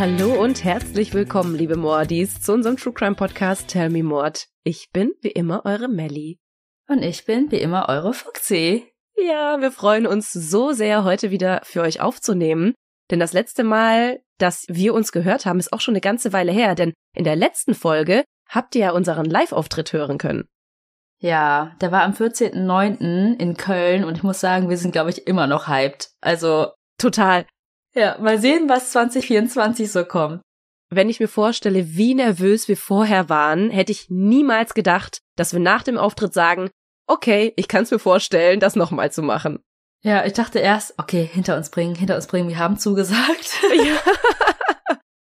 Hallo und herzlich willkommen, liebe Mordis, zu unserem True Crime Podcast Tell Me Mord. Ich bin wie immer eure Melly. Und ich bin wie immer eure Fuxi. Ja, wir freuen uns so sehr, heute wieder für euch aufzunehmen. Denn das letzte Mal, dass wir uns gehört haben, ist auch schon eine ganze Weile her. Denn in der letzten Folge habt ihr ja unseren Live-Auftritt hören können. Ja, der war am 14.09. in Köln und ich muss sagen, wir sind, glaube ich, immer noch hyped. Also, Total. ja, mal sehen, was 2024 so kommt. Wenn ich mir vorstelle, wie nervös wir vorher waren, hätte ich niemals gedacht, dass wir nach dem Auftritt sagen, okay, ich kann es mir vorstellen, das nochmal zu machen. Ja, ich dachte erst, okay, hinter uns bringen, hinter uns bringen, wir haben zugesagt. Ja.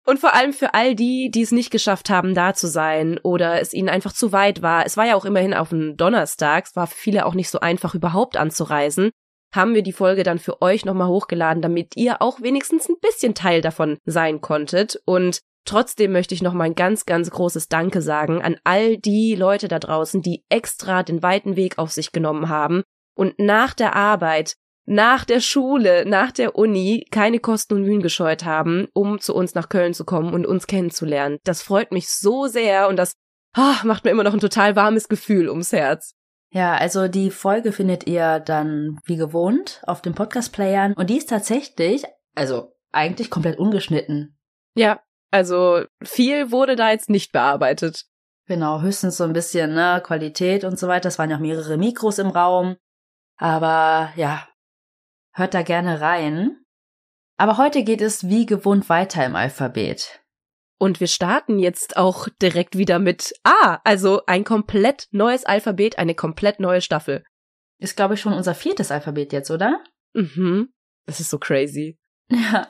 Und vor allem für all die, die es nicht geschafft haben, da zu sein oder es ihnen einfach zu weit war. Es war ja auch immerhin auf einen Donnerstag. Es war für viele auch nicht so einfach, überhaupt anzureisen. Haben wir die Folge dann für euch nochmal hochgeladen, damit ihr auch wenigstens ein bisschen Teil davon sein konntet. Und trotzdem möchte ich nochmal ein ganz, ganz großes Danke sagen an all die Leute da draußen, die extra den weiten Weg auf sich genommen haben und nach der Arbeit nach der Schule, nach der Uni keine Kosten und Mühen gescheut haben, um zu uns nach Köln zu kommen und uns kennenzulernen. Das freut mich so sehr und das ah, macht mir immer noch ein total warmes Gefühl ums Herz. Ja, also die Folge findet ihr dann wie gewohnt auf den Podcast-Playern und die ist tatsächlich, also eigentlich komplett ungeschnitten. Ja, also viel wurde da jetzt nicht bearbeitet. Genau, höchstens so ein bisschen, ne, Qualität und so weiter. Es waren ja auch mehrere Mikros im Raum. Aber ja, hört da gerne rein. Aber heute geht es wie gewohnt weiter im Alphabet. Und wir starten jetzt auch direkt wieder mit A, also ein komplett neues Alphabet, eine komplett neue Staffel. Ist, glaube ich, schon unser viertes Alphabet jetzt, oder? Mhm. Das ist so crazy. Ja.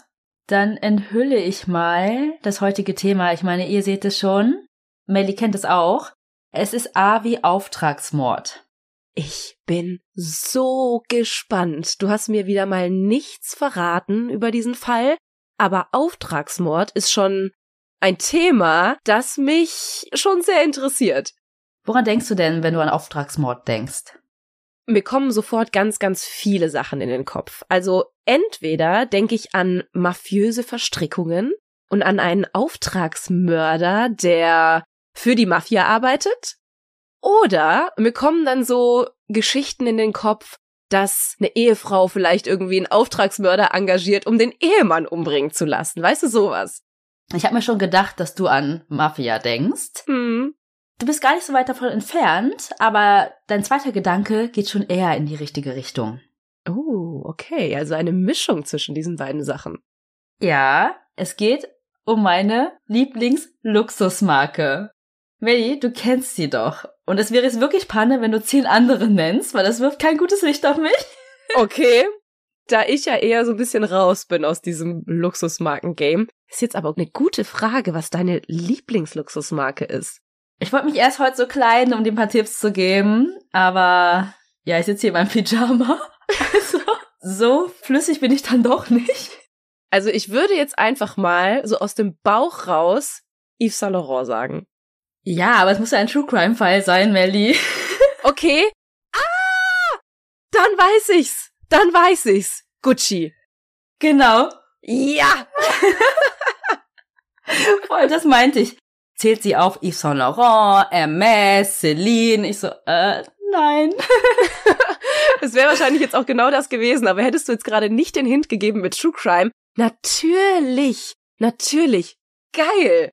Dann enthülle ich mal das heutige Thema. Ich meine, ihr seht es schon. Melly kennt es auch. Es ist A wie Auftragsmord. Ich bin so gespannt. Du hast mir wieder mal nichts verraten über diesen Fall, aber Auftragsmord ist schon ein Thema, das mich schon sehr interessiert. Woran denkst du denn, wenn du an Auftragsmord denkst? Mir kommen sofort ganz, ganz viele Sachen in den Kopf. Also entweder denke ich an mafiöse Verstrickungen und an einen Auftragsmörder, der für die Mafia arbeitet. Oder mir kommen dann so Geschichten in den Kopf, dass eine Ehefrau vielleicht irgendwie einen Auftragsmörder engagiert, um den Ehemann umbringen zu lassen. Weißt du sowas? Ich habe mir schon gedacht, dass du an Mafia denkst. Hm. Du bist gar nicht so weit davon entfernt, aber dein zweiter Gedanke geht schon eher in die richtige Richtung. Oh, okay. Also eine Mischung zwischen diesen beiden Sachen. Ja, es geht um meine Lieblingsluxusmarke. Melly, du kennst sie doch. Und es wäre jetzt wirklich Panne, wenn du zehn andere nennst, weil das wirft kein gutes Licht auf mich. Okay. Da ich ja eher so ein bisschen raus bin aus diesem Luxusmarken-Game, ist jetzt aber eine gute Frage, was deine Lieblingsluxusmarke ist. Ich wollte mich erst heute so kleiden, um dir ein paar Tipps zu geben, aber ja, ich sitze hier in meinem Pyjama. Also, so flüssig bin ich dann doch nicht. Also ich würde jetzt einfach mal so aus dem Bauch raus Yves Saint Laurent sagen. Ja, aber es muss ja ein True Crime Fall sein, Melly. Okay. Ah! Dann weiß ich's. Dann weiß ich's. Gucci. Genau. Ja! Voll, das meinte ich. Zählt sie auf Yves Saint Laurent, Hermes, Celine? Ich so, äh, nein. Es wäre wahrscheinlich jetzt auch genau das gewesen, aber hättest du jetzt gerade nicht den Hint gegeben mit True Crime? Natürlich. Natürlich. Geil.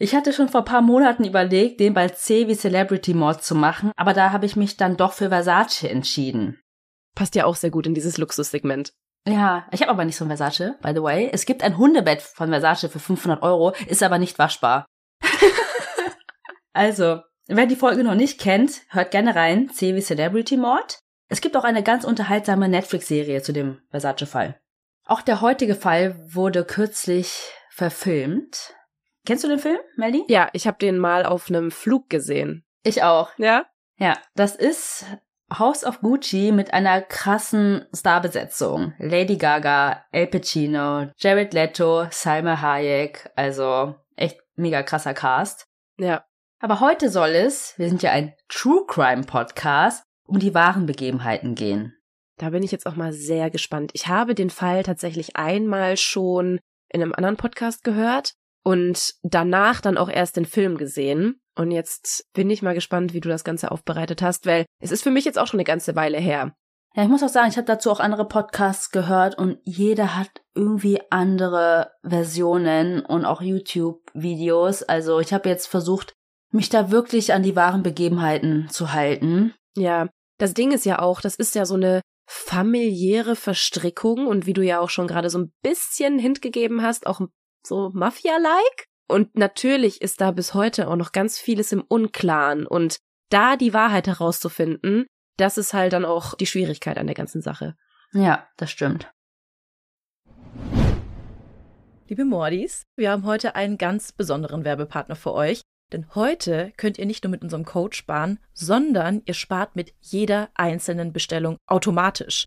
Ich hatte schon vor paar Monaten überlegt, den bei C wie Celebrity Mord zu machen, aber da habe ich mich dann doch für Versace entschieden. Passt ja auch sehr gut in dieses Luxussegment. Ja, ich habe aber nicht so ein Versace, by the way. Es gibt ein Hundebett von Versace für 500 Euro, ist aber nicht waschbar. also, wer die Folge noch nicht kennt, hört gerne rein. C wie Celebrity Mord. Es gibt auch eine ganz unterhaltsame Netflix-Serie zu dem Versace-Fall. Auch der heutige Fall wurde kürzlich verfilmt. Kennst du den Film, Melly? Ja, ich habe den mal auf einem Flug gesehen. Ich auch. Ja? Ja, das ist House of Gucci mit einer krassen Starbesetzung. Lady Gaga, El Pacino, Jared Leto, Salma Hayek, also echt mega krasser Cast. Ja. Aber heute soll es, wir sind ja ein True Crime Podcast, um die wahren Begebenheiten gehen. Da bin ich jetzt auch mal sehr gespannt. Ich habe den Fall tatsächlich einmal schon in einem anderen Podcast gehört und danach dann auch erst den Film gesehen. Und jetzt bin ich mal gespannt, wie du das Ganze aufbereitet hast, weil es ist für mich jetzt auch schon eine ganze Weile her. Ja, ich muss auch sagen, ich habe dazu auch andere Podcasts gehört und jeder hat irgendwie andere Versionen und auch YouTube-Videos. Also ich habe jetzt versucht, mich da wirklich an die wahren Begebenheiten zu halten. Ja, das Ding ist ja auch, das ist ja so eine familiäre Verstrickung und wie du ja auch schon gerade so ein bisschen hintgegeben hast, auch so Mafia-like. Und natürlich ist da bis heute auch noch ganz vieles im Unklaren und da die Wahrheit herauszufinden, das ist halt dann auch die Schwierigkeit an der ganzen Sache. Ja, das stimmt. Liebe Mordis, wir haben heute einen ganz besonderen Werbepartner für euch, denn heute könnt ihr nicht nur mit unserem Code sparen, sondern ihr spart mit jeder einzelnen Bestellung automatisch.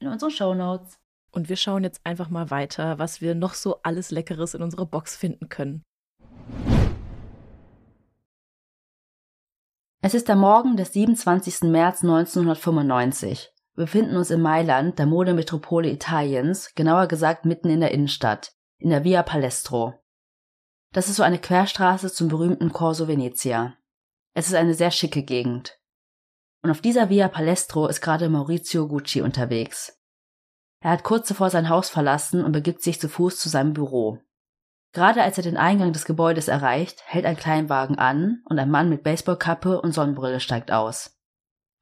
in unseren Show Notes. Und wir schauen jetzt einfach mal weiter, was wir noch so alles Leckeres in unserer Box finden können. Es ist der Morgen des 27. März 1995. Wir befinden uns in Mailand, der Modemetropole Italiens, genauer gesagt mitten in der Innenstadt, in der Via Palestro. Das ist so eine Querstraße zum berühmten Corso Venezia. Es ist eine sehr schicke Gegend. Und auf dieser Via Palestro ist gerade Maurizio Gucci unterwegs. Er hat kurz zuvor sein Haus verlassen und begibt sich zu Fuß zu seinem Büro. Gerade als er den Eingang des Gebäudes erreicht, hält ein Kleinwagen an und ein Mann mit Baseballkappe und Sonnenbrille steigt aus.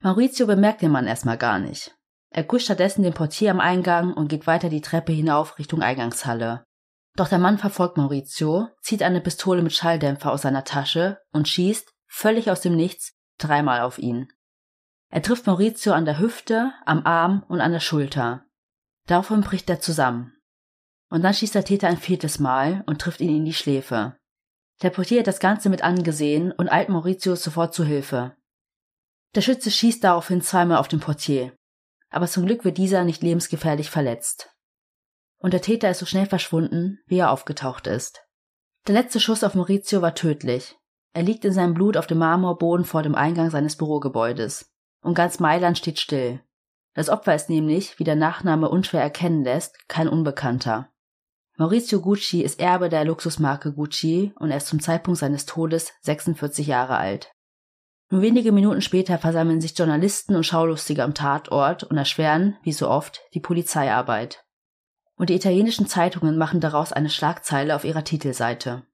Maurizio bemerkt den Mann erstmal gar nicht. Er kuscht stattdessen den Portier am Eingang und geht weiter die Treppe hinauf Richtung Eingangshalle. Doch der Mann verfolgt Maurizio, zieht eine Pistole mit Schalldämpfer aus seiner Tasche und schießt, völlig aus dem Nichts, dreimal auf ihn. Er trifft Maurizio an der Hüfte, am Arm und an der Schulter. Daraufhin bricht er zusammen. Und dann schießt der Täter ein viertes Mal und trifft ihn in die Schläfe. Der Portier hat das Ganze mit angesehen und eilt Maurizio sofort zu Hilfe. Der Schütze schießt daraufhin zweimal auf den Portier. Aber zum Glück wird dieser nicht lebensgefährlich verletzt. Und der Täter ist so schnell verschwunden, wie er aufgetaucht ist. Der letzte Schuss auf Maurizio war tödlich. Er liegt in seinem Blut auf dem Marmorboden vor dem Eingang seines Bürogebäudes. Und ganz Mailand steht still. Das Opfer ist nämlich, wie der Nachname unschwer erkennen lässt, kein Unbekannter. Maurizio Gucci ist Erbe der Luxusmarke Gucci und er ist zum Zeitpunkt seines Todes 46 Jahre alt. Nur wenige Minuten später versammeln sich Journalisten und Schaulustige am Tatort und erschweren, wie so oft, die Polizeiarbeit. Und die italienischen Zeitungen machen daraus eine Schlagzeile auf ihrer Titelseite.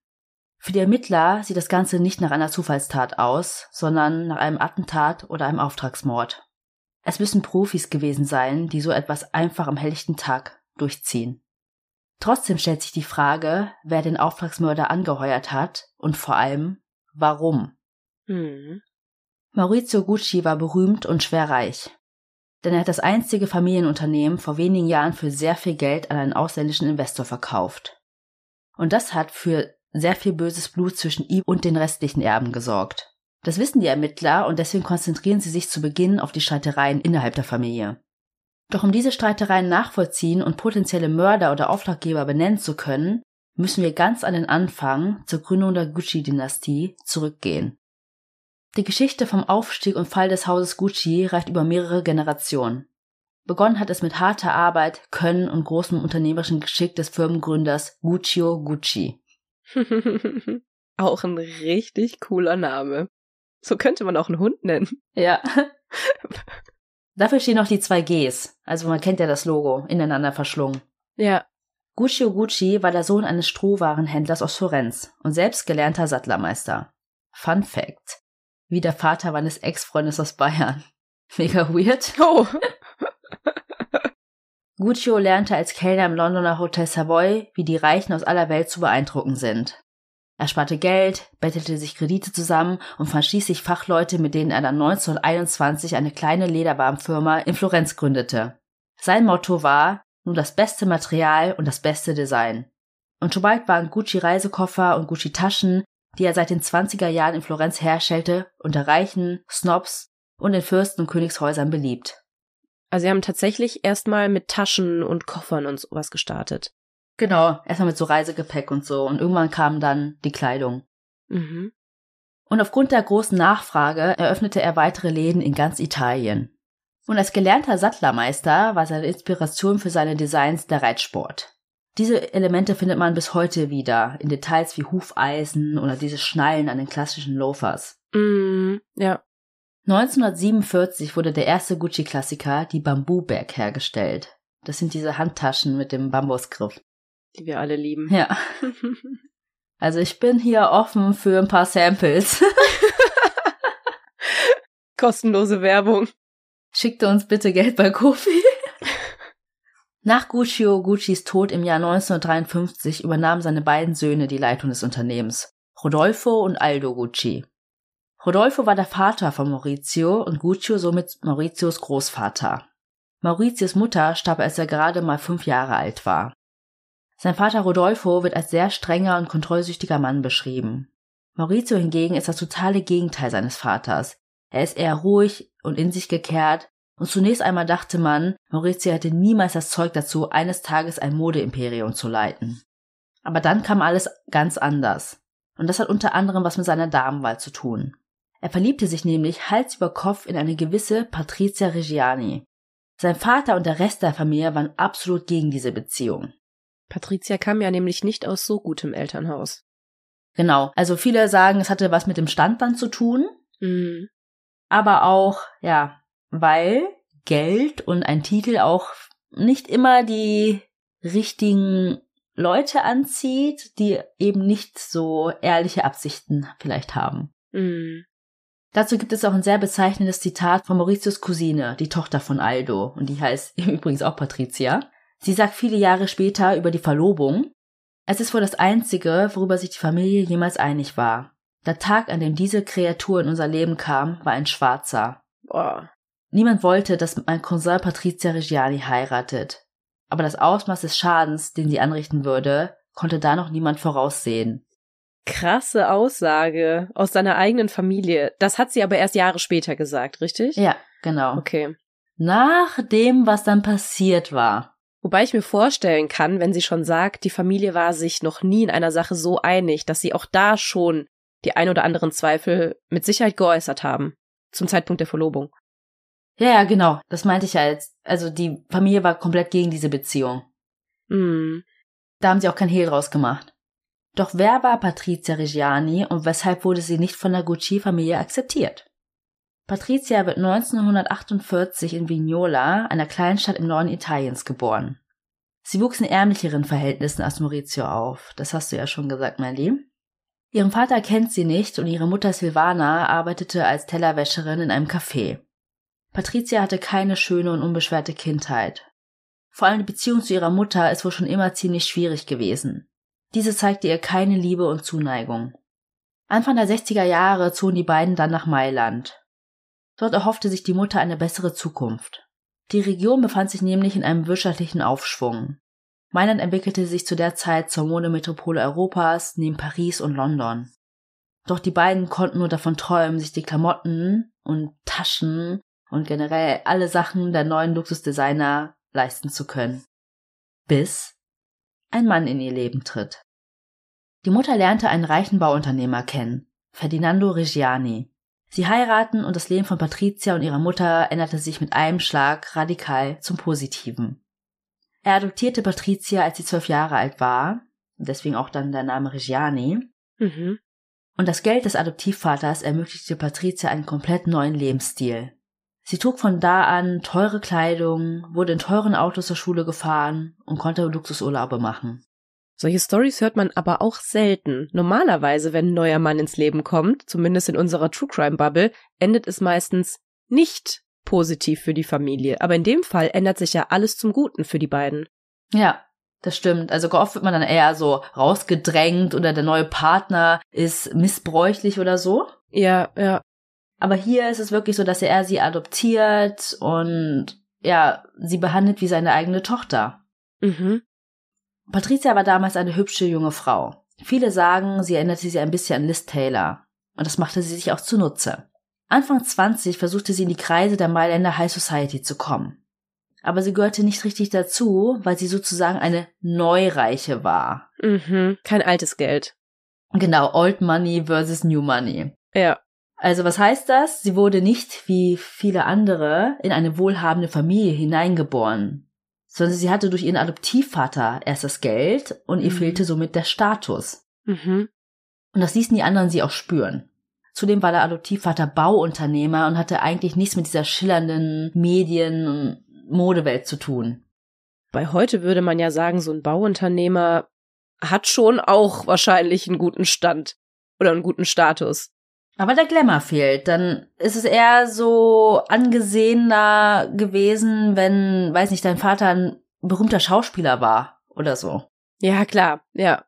Für die Ermittler sieht das Ganze nicht nach einer Zufallstat aus, sondern nach einem Attentat oder einem Auftragsmord. Es müssen Profis gewesen sein, die so etwas einfach am helllichten Tag durchziehen. Trotzdem stellt sich die Frage, wer den Auftragsmörder angeheuert hat und vor allem, warum. Hm. Maurizio Gucci war berühmt und schwer reich. Denn er hat das einzige Familienunternehmen vor wenigen Jahren für sehr viel Geld an einen ausländischen Investor verkauft. Und das hat für sehr viel böses Blut zwischen ihm und den restlichen Erben gesorgt. Das wissen die Ermittler und deswegen konzentrieren sie sich zu Beginn auf die Streitereien innerhalb der Familie. Doch um diese Streitereien nachvollziehen und potenzielle Mörder oder Auftraggeber benennen zu können, müssen wir ganz an den Anfang zur Gründung der Gucci-Dynastie zurückgehen. Die Geschichte vom Aufstieg und Fall des Hauses Gucci reicht über mehrere Generationen. Begonnen hat es mit harter Arbeit, Können und großem unternehmerischen Geschick des Firmengründers Guccio Gucci. auch ein richtig cooler Name. So könnte man auch einen Hund nennen. Ja. Dafür stehen noch die zwei Gs. Also man kennt ja das Logo, ineinander verschlungen. Ja. Guccio Gucci war der Sohn eines Strohwarenhändlers aus Florenz und selbst gelernter Sattlermeister. Fun Fact. Wie der Vater meines Ex-Freundes aus Bayern. Mega weird. Oh. Guccio lernte als Kellner im Londoner Hotel Savoy, wie die Reichen aus aller Welt zu beeindrucken sind. Er sparte Geld, bettelte sich Kredite zusammen und fand schließlich Fachleute, mit denen er dann 1921 eine kleine Lederwarenfirma in Florenz gründete. Sein Motto war, nur das beste Material und das beste Design. Und schon bald waren Gucci Reisekoffer und Gucci Taschen, die er seit den 20er Jahren in Florenz herstellte, unter Reichen, Snobs und den Fürsten und Königshäusern beliebt. Also sie haben tatsächlich erstmal mit Taschen und Koffern und sowas gestartet. Genau, erstmal mit so Reisegepäck und so. Und irgendwann kam dann die Kleidung. Mhm. Und aufgrund der großen Nachfrage eröffnete er weitere Läden in ganz Italien. Und als gelernter Sattlermeister war seine Inspiration für seine Designs der Reitsport. Diese Elemente findet man bis heute wieder, in Details wie Hufeisen oder diese Schnallen an den klassischen Loafers. Mm, ja. 1947 wurde der erste Gucci-Klassiker, die Bamboo-Bag, hergestellt. Das sind diese Handtaschen mit dem Bambusgriff die wir alle lieben. Ja. Also ich bin hier offen für ein paar Samples. Kostenlose Werbung. Schickte uns bitte Geld bei Kofi. Nach Guccio Guccis Tod im Jahr 1953 übernahmen seine beiden Söhne die Leitung des Unternehmens, Rodolfo und Aldo Gucci. Rodolfo war der Vater von Maurizio und Guccio somit Mauritius Großvater. Mauritius Mutter starb, als er gerade mal fünf Jahre alt war. Sein Vater Rodolfo wird als sehr strenger und kontrollsüchtiger Mann beschrieben. Maurizio hingegen ist das totale Gegenteil seines Vaters. Er ist eher ruhig und in sich gekehrt, und zunächst einmal dachte man, Maurizio hätte niemals das Zeug dazu, eines Tages ein Modeimperium zu leiten. Aber dann kam alles ganz anders. Und das hat unter anderem was mit seiner Damenwahl zu tun. Er verliebte sich nämlich Hals über Kopf in eine gewisse Patrizia Reggiani. Sein Vater und der Rest der Familie waren absolut gegen diese Beziehung. Patricia kam ja nämlich nicht aus so gutem Elternhaus. Genau. Also viele sagen, es hatte was mit dem Standband zu tun. Mhm. Aber auch, ja, weil Geld und ein Titel auch nicht immer die richtigen Leute anzieht, die eben nicht so ehrliche Absichten vielleicht haben. Mhm. Dazu gibt es auch ein sehr bezeichnendes Zitat von Mauritius Cousine, die Tochter von Aldo, und die heißt übrigens auch Patricia. Sie sagt viele Jahre später über die Verlobung, es ist wohl das Einzige, worüber sich die Familie jemals einig war. Der Tag, an dem diese Kreatur in unser Leben kam, war ein schwarzer. Boah. Niemand wollte, dass mein Cousin Patricia Reggiani heiratet. Aber das Ausmaß des Schadens, den sie anrichten würde, konnte da noch niemand voraussehen. Krasse Aussage aus seiner eigenen Familie. Das hat sie aber erst Jahre später gesagt, richtig? Ja, genau. Okay. Nach dem, was dann passiert war. Wobei ich mir vorstellen kann, wenn sie schon sagt, die Familie war sich noch nie in einer Sache so einig, dass sie auch da schon die ein oder anderen Zweifel mit Sicherheit geäußert haben. Zum Zeitpunkt der Verlobung. Ja, ja, genau. Das meinte ich ja jetzt. Also die Familie war komplett gegen diese Beziehung. Hm. Da haben sie auch kein Hehl draus gemacht. Doch wer war Patrizia Reggiani und weshalb wurde sie nicht von der Gucci-Familie akzeptiert? Patrizia wird 1948 in Vignola, einer Kleinstadt im Norden Italiens, geboren. Sie wuchs in ärmlicheren Verhältnissen als Maurizio auf. Das hast du ja schon gesagt, Lieb. Ihren Vater kennt sie nicht und ihre Mutter Silvana arbeitete als Tellerwäscherin in einem Café. Patricia hatte keine schöne und unbeschwerte Kindheit. Vor allem die Beziehung zu ihrer Mutter ist wohl schon immer ziemlich schwierig gewesen. Diese zeigte ihr keine Liebe und Zuneigung. Anfang der 60er Jahre zogen die beiden dann nach Mailand. Dort erhoffte sich die Mutter eine bessere Zukunft. Die Region befand sich nämlich in einem wirtschaftlichen Aufschwung. Mailand entwickelte sich zu der Zeit zur Modemetropole Europas neben Paris und London. Doch die beiden konnten nur davon träumen, sich die Klamotten und Taschen und generell alle Sachen der neuen Luxusdesigner leisten zu können. Bis ein Mann in ihr Leben tritt. Die Mutter lernte einen reichen Bauunternehmer kennen, Ferdinando Reggiani. Sie heiraten und das Leben von Patricia und ihrer Mutter änderte sich mit einem Schlag radikal zum Positiven. Er adoptierte Patricia, als sie zwölf Jahre alt war, deswegen auch dann der Name Reggiani. Mhm. Und das Geld des Adoptivvaters ermöglichte Patricia einen komplett neuen Lebensstil. Sie trug von da an teure Kleidung, wurde in teuren Autos zur Schule gefahren und konnte Luxusurlaube machen. Solche Stories hört man aber auch selten. Normalerweise, wenn ein neuer Mann ins Leben kommt, zumindest in unserer True Crime Bubble, endet es meistens nicht positiv für die Familie. Aber in dem Fall ändert sich ja alles zum Guten für die beiden. Ja, das stimmt. Also oft wird man dann eher so rausgedrängt oder der neue Partner ist missbräuchlich oder so. Ja, ja. Aber hier ist es wirklich so, dass er sie adoptiert und ja, sie behandelt wie seine eigene Tochter. Mhm. Patricia war damals eine hübsche junge Frau. Viele sagen, sie erinnerte sie ein bisschen an Liz Taylor. Und das machte sie sich auch zunutze. Anfang 20 versuchte sie in die Kreise der Mailänder High Society zu kommen. Aber sie gehörte nicht richtig dazu, weil sie sozusagen eine Neureiche war. Mhm. Kein altes Geld. Genau, Old Money versus New Money. Ja. Also was heißt das? Sie wurde nicht wie viele andere in eine wohlhabende Familie hineingeboren, sondern sie hatte durch ihren Adoptivvater erst das Geld und ihr Mhm. fehlte somit der Status. Mhm. Und das ließen die anderen sie auch spüren. Zudem war der Adoptivvater Bauunternehmer und hatte eigentlich nichts mit dieser schillernden Medien- und Modewelt zu tun. Bei heute würde man ja sagen, so ein Bauunternehmer hat schon auch wahrscheinlich einen guten Stand oder einen guten Status. Aber der Glamour fehlt. Dann ist es eher so angesehener gewesen, wenn, weiß nicht, dein Vater ein berühmter Schauspieler war oder so. Ja, klar, ja.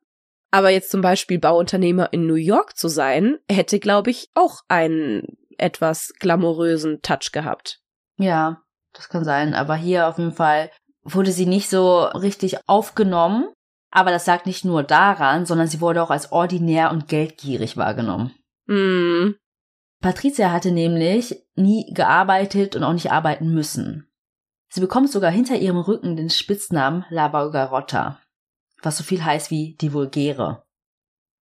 Aber jetzt zum Beispiel Bauunternehmer in New York zu sein, hätte, glaube ich, auch einen etwas glamourösen Touch gehabt. Ja, das kann sein. Aber hier auf jeden Fall wurde sie nicht so richtig aufgenommen. Aber das lag nicht nur daran, sondern sie wurde auch als ordinär und geldgierig wahrgenommen. Hm. Patricia hatte nämlich nie gearbeitet und auch nicht arbeiten müssen. Sie bekommt sogar hinter ihrem Rücken den Spitznamen La Bulgarotta, was so viel heißt wie die Vulgäre.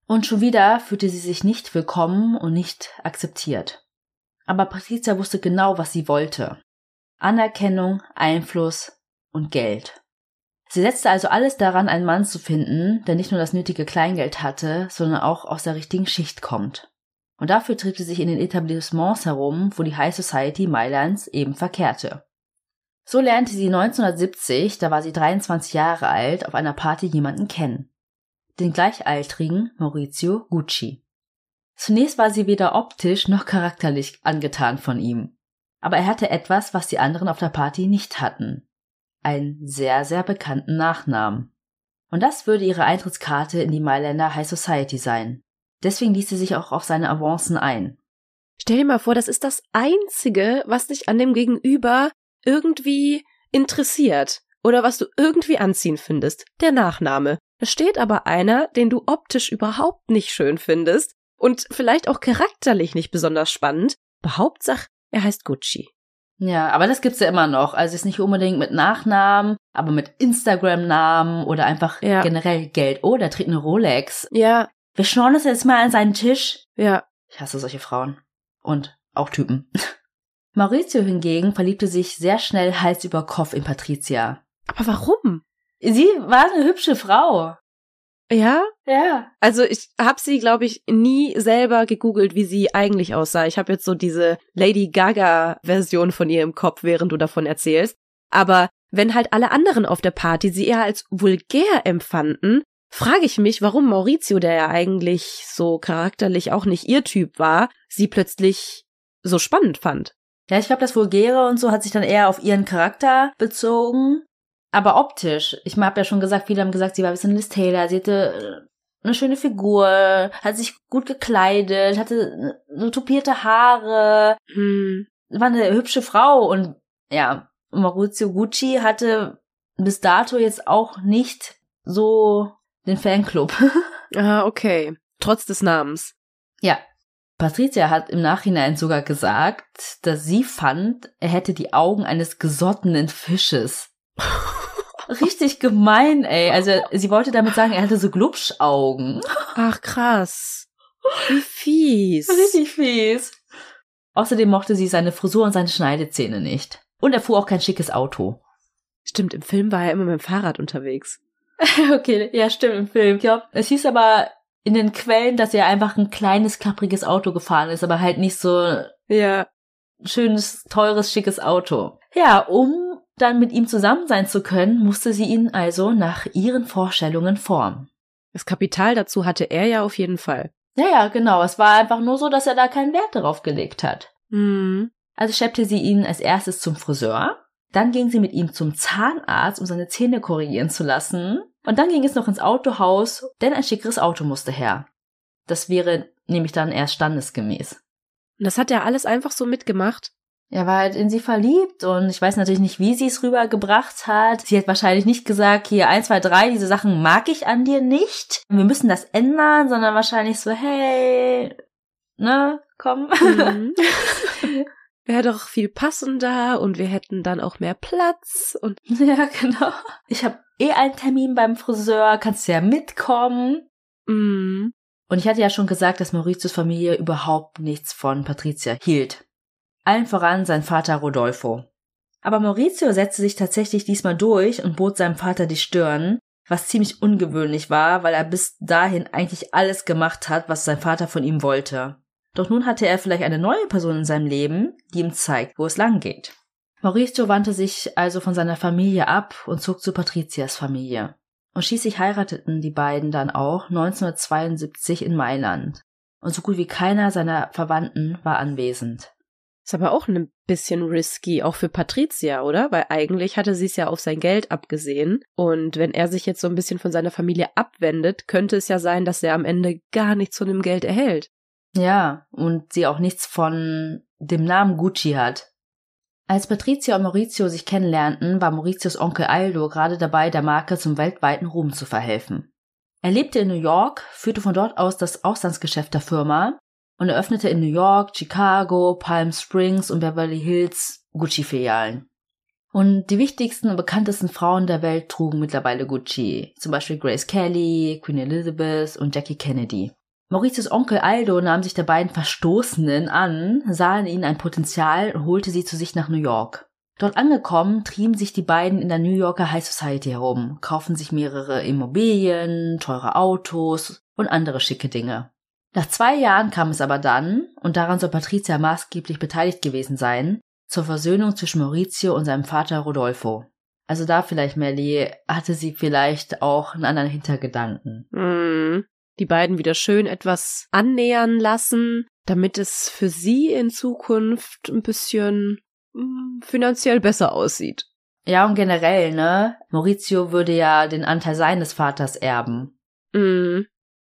Und schon wieder fühlte sie sich nicht willkommen und nicht akzeptiert. Aber Patricia wusste genau, was sie wollte. Anerkennung, Einfluss und Geld. Sie setzte also alles daran, einen Mann zu finden, der nicht nur das nötige Kleingeld hatte, sondern auch aus der richtigen Schicht kommt. Und dafür trieb sie sich in den Etablissements herum, wo die High Society Mailands eben verkehrte. So lernte sie 1970, da war sie 23 Jahre alt, auf einer Party jemanden kennen. Den gleichaltrigen Maurizio Gucci. Zunächst war sie weder optisch noch charakterlich angetan von ihm. Aber er hatte etwas, was die anderen auf der Party nicht hatten. Einen sehr, sehr bekannten Nachnamen. Und das würde ihre Eintrittskarte in die Mailänder High Society sein. Deswegen ließ sie sich auch auf seine Avancen ein. Stell dir mal vor, das ist das Einzige, was dich an dem Gegenüber irgendwie interessiert oder was du irgendwie anziehen findest, der Nachname. Es steht aber einer, den du optisch überhaupt nicht schön findest und vielleicht auch charakterlich nicht besonders spannend. Behauptsach, er heißt Gucci. Ja, aber das gibt's ja immer noch. Also ist nicht unbedingt mit Nachnamen, aber mit Instagram-Namen oder einfach ja. generell Geld. Oh, der trägt eine Rolex. Ja. Wir schauen das jetzt mal an seinen Tisch. Ja. Ich hasse solche Frauen. Und auch Typen. Maurizio hingegen verliebte sich sehr schnell Hals über Kopf in Patricia. Aber warum? Sie war eine hübsche Frau. Ja? Ja. Also ich habe sie, glaube ich, nie selber gegoogelt, wie sie eigentlich aussah. Ich habe jetzt so diese Lady Gaga-Version von ihr im Kopf, während du davon erzählst. Aber wenn halt alle anderen auf der Party sie eher als vulgär empfanden, frage ich mich, warum Maurizio, der ja eigentlich so charakterlich auch nicht ihr Typ war, sie plötzlich so spannend fand. Ja, ich glaube, das Vulgäre und so hat sich dann eher auf ihren Charakter bezogen. Aber optisch, ich habe ja schon gesagt, viele haben gesagt, sie war ein bisschen Liz Taylor, sie hatte äh, eine schöne Figur, hat sich gut gekleidet, hatte so tupierte Haare, hm. war eine hübsche Frau und ja, Maurizio Gucci hatte bis dato jetzt auch nicht so den Fanclub. ah, okay. Trotz des Namens. Ja, Patricia hat im Nachhinein sogar gesagt, dass sie fand, er hätte die Augen eines gesottenen Fisches. Richtig gemein, ey. Also sie wollte damit sagen, er hatte so Glubschaugen. Ach krass. Wie fies. Richtig fies. Außerdem mochte sie seine Frisur und seine Schneidezähne nicht. Und er fuhr auch kein schickes Auto. Stimmt, im Film war er immer mit dem Fahrrad unterwegs. okay, ja, stimmt, im Film. Ich glaube, es hieß aber in den Quellen, dass er einfach ein kleines, klappriges Auto gefahren ist, aber halt nicht so ja. schönes, teures, schickes Auto. Ja, um dann mit ihm zusammen sein zu können, musste sie ihn also nach ihren Vorstellungen formen. Das Kapital dazu hatte er ja auf jeden Fall. Ja, ja, genau. Es war einfach nur so, dass er da keinen Wert darauf gelegt hat. Mhm. Also schleppte sie ihn als erstes zum Friseur. Dann ging sie mit ihm zum Zahnarzt, um seine Zähne korrigieren zu lassen. Und dann ging es noch ins Autohaus, denn ein schickeres Auto musste her. Das wäre nämlich dann erst standesgemäß. Und das hat er alles einfach so mitgemacht? Er war halt in sie verliebt und ich weiß natürlich nicht, wie sie es rübergebracht hat. Sie hat wahrscheinlich nicht gesagt, hier eins, zwei, drei, diese Sachen mag ich an dir nicht. Wir müssen das ändern, sondern wahrscheinlich so, hey, ne, komm. Mhm. Wäre doch viel passender und wir hätten dann auch mehr Platz und. Ja, genau. Ich habe eh einen Termin beim Friseur, kannst du ja mitkommen. Mm. Und ich hatte ja schon gesagt, dass Mauritius Familie überhaupt nichts von Patricia hielt. Allen voran sein Vater Rodolfo. Aber Maurizio setzte sich tatsächlich diesmal durch und bot seinem Vater die Stirn, was ziemlich ungewöhnlich war, weil er bis dahin eigentlich alles gemacht hat, was sein Vater von ihm wollte. Doch nun hatte er vielleicht eine neue Person in seinem Leben, die ihm zeigt, wo es lang geht. Maurizio wandte sich also von seiner Familie ab und zog zu Patrizias Familie. Und schließlich heirateten die beiden dann auch 1972 in Mailand. Und so gut wie keiner seiner Verwandten war anwesend. Ist aber auch ein bisschen risky, auch für Patricia, oder? Weil eigentlich hatte sie es ja auf sein Geld abgesehen. Und wenn er sich jetzt so ein bisschen von seiner Familie abwendet, könnte es ja sein, dass er am Ende gar nichts von dem Geld erhält. Ja, und sie auch nichts von dem Namen Gucci hat. Als Patricia und Maurizio sich kennenlernten, war Mauritius Onkel Aldo gerade dabei, der Marke zum weltweiten Ruhm zu verhelfen. Er lebte in New York, führte von dort aus das Auslandsgeschäft der Firma und eröffnete in New York, Chicago, Palm Springs und Beverly Hills Gucci-Filialen. Und die wichtigsten und bekanntesten Frauen der Welt trugen mittlerweile Gucci, zum Beispiel Grace Kelly, Queen Elizabeth und Jackie Kennedy. Mauritius Onkel Aldo nahm sich der beiden Verstoßenen an, sah in ihnen ein Potenzial und holte sie zu sich nach New York. Dort angekommen, trieben sich die beiden in der New Yorker High Society herum, kauften sich mehrere Immobilien, teure Autos und andere schicke Dinge. Nach zwei Jahren kam es aber dann, und daran soll Patricia maßgeblich beteiligt gewesen sein, zur Versöhnung zwischen Maurizio und seinem Vater Rodolfo. Also da vielleicht, Melly, hatte sie vielleicht auch einen anderen Hintergedanken. Mhm. Die beiden wieder schön etwas annähern lassen, damit es für sie in Zukunft ein bisschen mh, finanziell besser aussieht. Ja, und generell, ne? Maurizio würde ja den Anteil seines Vaters erben. Mhm.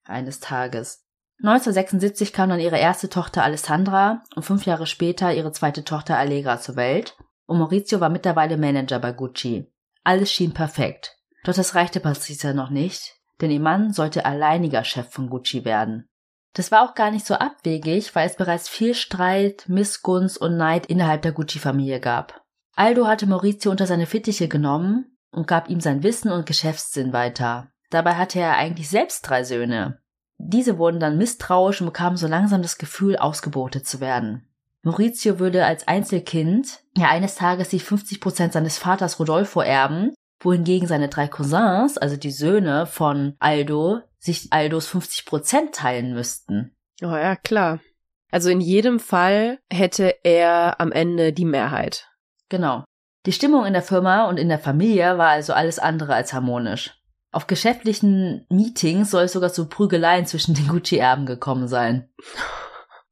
Eines Tages. 1976 kam dann ihre erste Tochter Alessandra und fünf Jahre später ihre zweite Tochter Allegra zur Welt. Und Maurizio war mittlerweile Manager bei Gucci. Alles schien perfekt. Doch das reichte Patricia noch nicht, denn ihr Mann sollte alleiniger Chef von Gucci werden. Das war auch gar nicht so abwegig, weil es bereits viel Streit, Missgunst und Neid innerhalb der Gucci-Familie gab. Aldo hatte Maurizio unter seine Fittiche genommen und gab ihm sein Wissen und Geschäftssinn weiter. Dabei hatte er eigentlich selbst drei Söhne. Diese wurden dann misstrauisch und bekamen so langsam das Gefühl, ausgebotet zu werden. Maurizio würde als Einzelkind ja eines Tages die 50 Prozent seines Vaters Rodolfo erben, wohingegen seine drei Cousins, also die Söhne von Aldo, sich Aldos 50 Prozent teilen müssten. Oh ja, klar. Also in jedem Fall hätte er am Ende die Mehrheit. Genau. Die Stimmung in der Firma und in der Familie war also alles andere als harmonisch. Auf geschäftlichen Meetings soll es sogar zu Prügeleien zwischen den Gucci-Erben gekommen sein.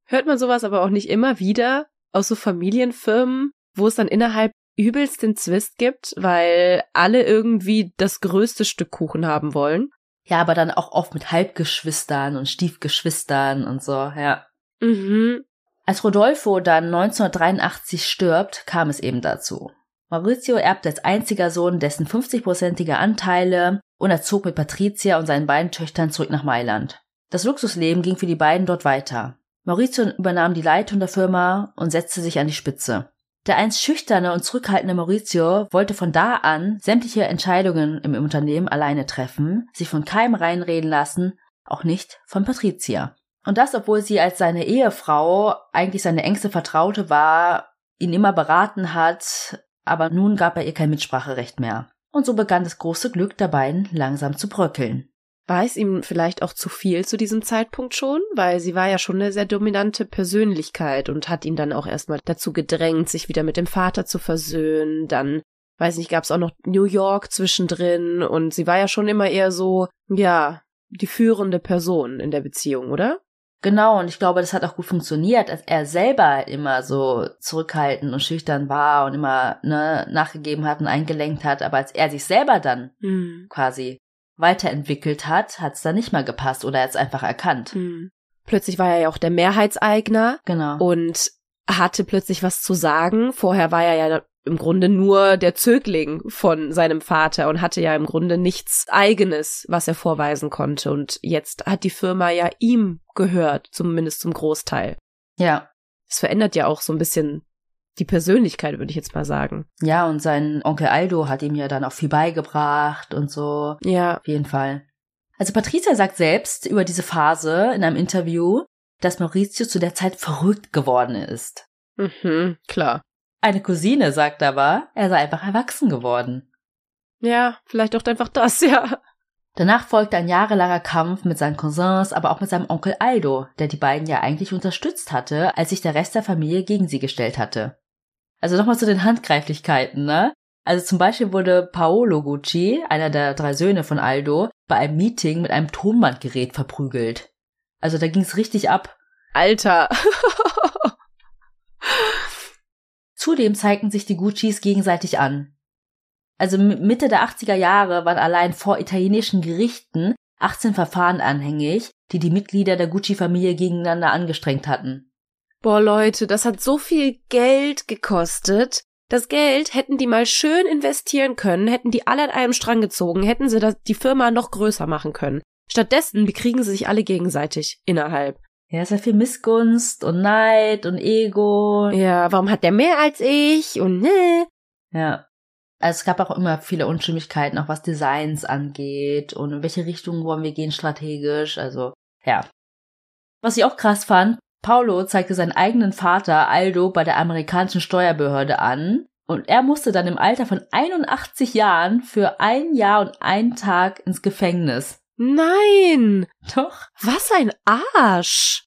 Hört man sowas aber auch nicht immer wieder aus so Familienfirmen, wo es dann innerhalb übelst den Zwist gibt, weil alle irgendwie das größte Stück Kuchen haben wollen? Ja, aber dann auch oft mit Halbgeschwistern und Stiefgeschwistern und so, ja. Mhm. Als Rodolfo dann 1983 stirbt, kam es eben dazu. Maurizio erbte als einziger Sohn dessen 50-prozentige Anteile und er zog mit Patricia und seinen beiden Töchtern zurück nach Mailand. Das Luxusleben ging für die beiden dort weiter. Maurizio übernahm die Leitung der Firma und setzte sich an die Spitze. Der einst schüchterne und zurückhaltende Maurizio wollte von da an sämtliche Entscheidungen im Unternehmen alleine treffen, sich von keinem reinreden lassen, auch nicht von Patricia. Und das, obwohl sie als seine Ehefrau eigentlich seine engste Vertraute war, ihn immer beraten hat, aber nun gab er ihr kein Mitspracherecht mehr. Und so begann das große Glück der beiden langsam zu bröckeln. War es ihm vielleicht auch zu viel zu diesem Zeitpunkt schon? Weil sie war ja schon eine sehr dominante Persönlichkeit und hat ihn dann auch erstmal dazu gedrängt, sich wieder mit dem Vater zu versöhnen. Dann, weiß nicht, gab es auch noch New York zwischendrin und sie war ja schon immer eher so, ja, die führende Person in der Beziehung, oder? Genau, und ich glaube, das hat auch gut funktioniert, als er selber immer so zurückhaltend und schüchtern war und immer ne, nachgegeben hat und eingelenkt hat, aber als er sich selber dann Hm. quasi weiterentwickelt hat, hat es dann nicht mehr gepasst oder er hat es einfach erkannt. Hm. Plötzlich war er ja auch der Mehrheitseigner Genau. und hatte plötzlich was zu sagen. Vorher war er ja im Grunde nur der Zögling von seinem Vater und hatte ja im Grunde nichts eigenes, was er vorweisen konnte. Und jetzt hat die Firma ja ihm gehört, zumindest zum Großteil. Ja. Es verändert ja auch so ein bisschen die Persönlichkeit, würde ich jetzt mal sagen. Ja, und sein Onkel Aldo hat ihm ja dann auch viel beigebracht und so. Ja. Auf jeden Fall. Also Patricia sagt selbst über diese Phase in einem Interview, dass Maurizio zu der Zeit verrückt geworden ist. Mhm, klar. Eine Cousine sagt aber, er sei einfach erwachsen geworden. Ja, vielleicht auch einfach das, ja. Danach folgte ein jahrelanger Kampf mit seinen Cousins, aber auch mit seinem Onkel Aldo, der die beiden ja eigentlich unterstützt hatte, als sich der Rest der Familie gegen sie gestellt hatte. Also nochmal zu den Handgreiflichkeiten, ne? Also zum Beispiel wurde Paolo Gucci, einer der drei Söhne von Aldo, bei einem Meeting mit einem Tonbandgerät verprügelt. Also da ging's richtig ab. Alter. Zudem zeigten sich die Guccis gegenseitig an. Also Mitte der 80er Jahre waren allein vor italienischen Gerichten 18 Verfahren anhängig, die die Mitglieder der Gucci-Familie gegeneinander angestrengt hatten. Boah, Leute, das hat so viel Geld gekostet. Das Geld hätten die mal schön investieren können, hätten die alle an einem Strang gezogen, hätten sie das, die Firma noch größer machen können. Stattdessen bekriegen sie sich alle gegenseitig innerhalb. Ja, es war viel Missgunst und Neid und Ego. Ja, warum hat der mehr als ich? Und ne? Ja. Also es gab auch immer viele Unstimmigkeiten, auch was Designs angeht und in welche Richtung wollen wir gehen strategisch. Also, ja. Was ich auch krass fand, Paulo zeigte seinen eigenen Vater Aldo bei der amerikanischen Steuerbehörde an und er musste dann im Alter von 81 Jahren für ein Jahr und einen Tag ins Gefängnis. Nein! Doch. Was ein Arsch!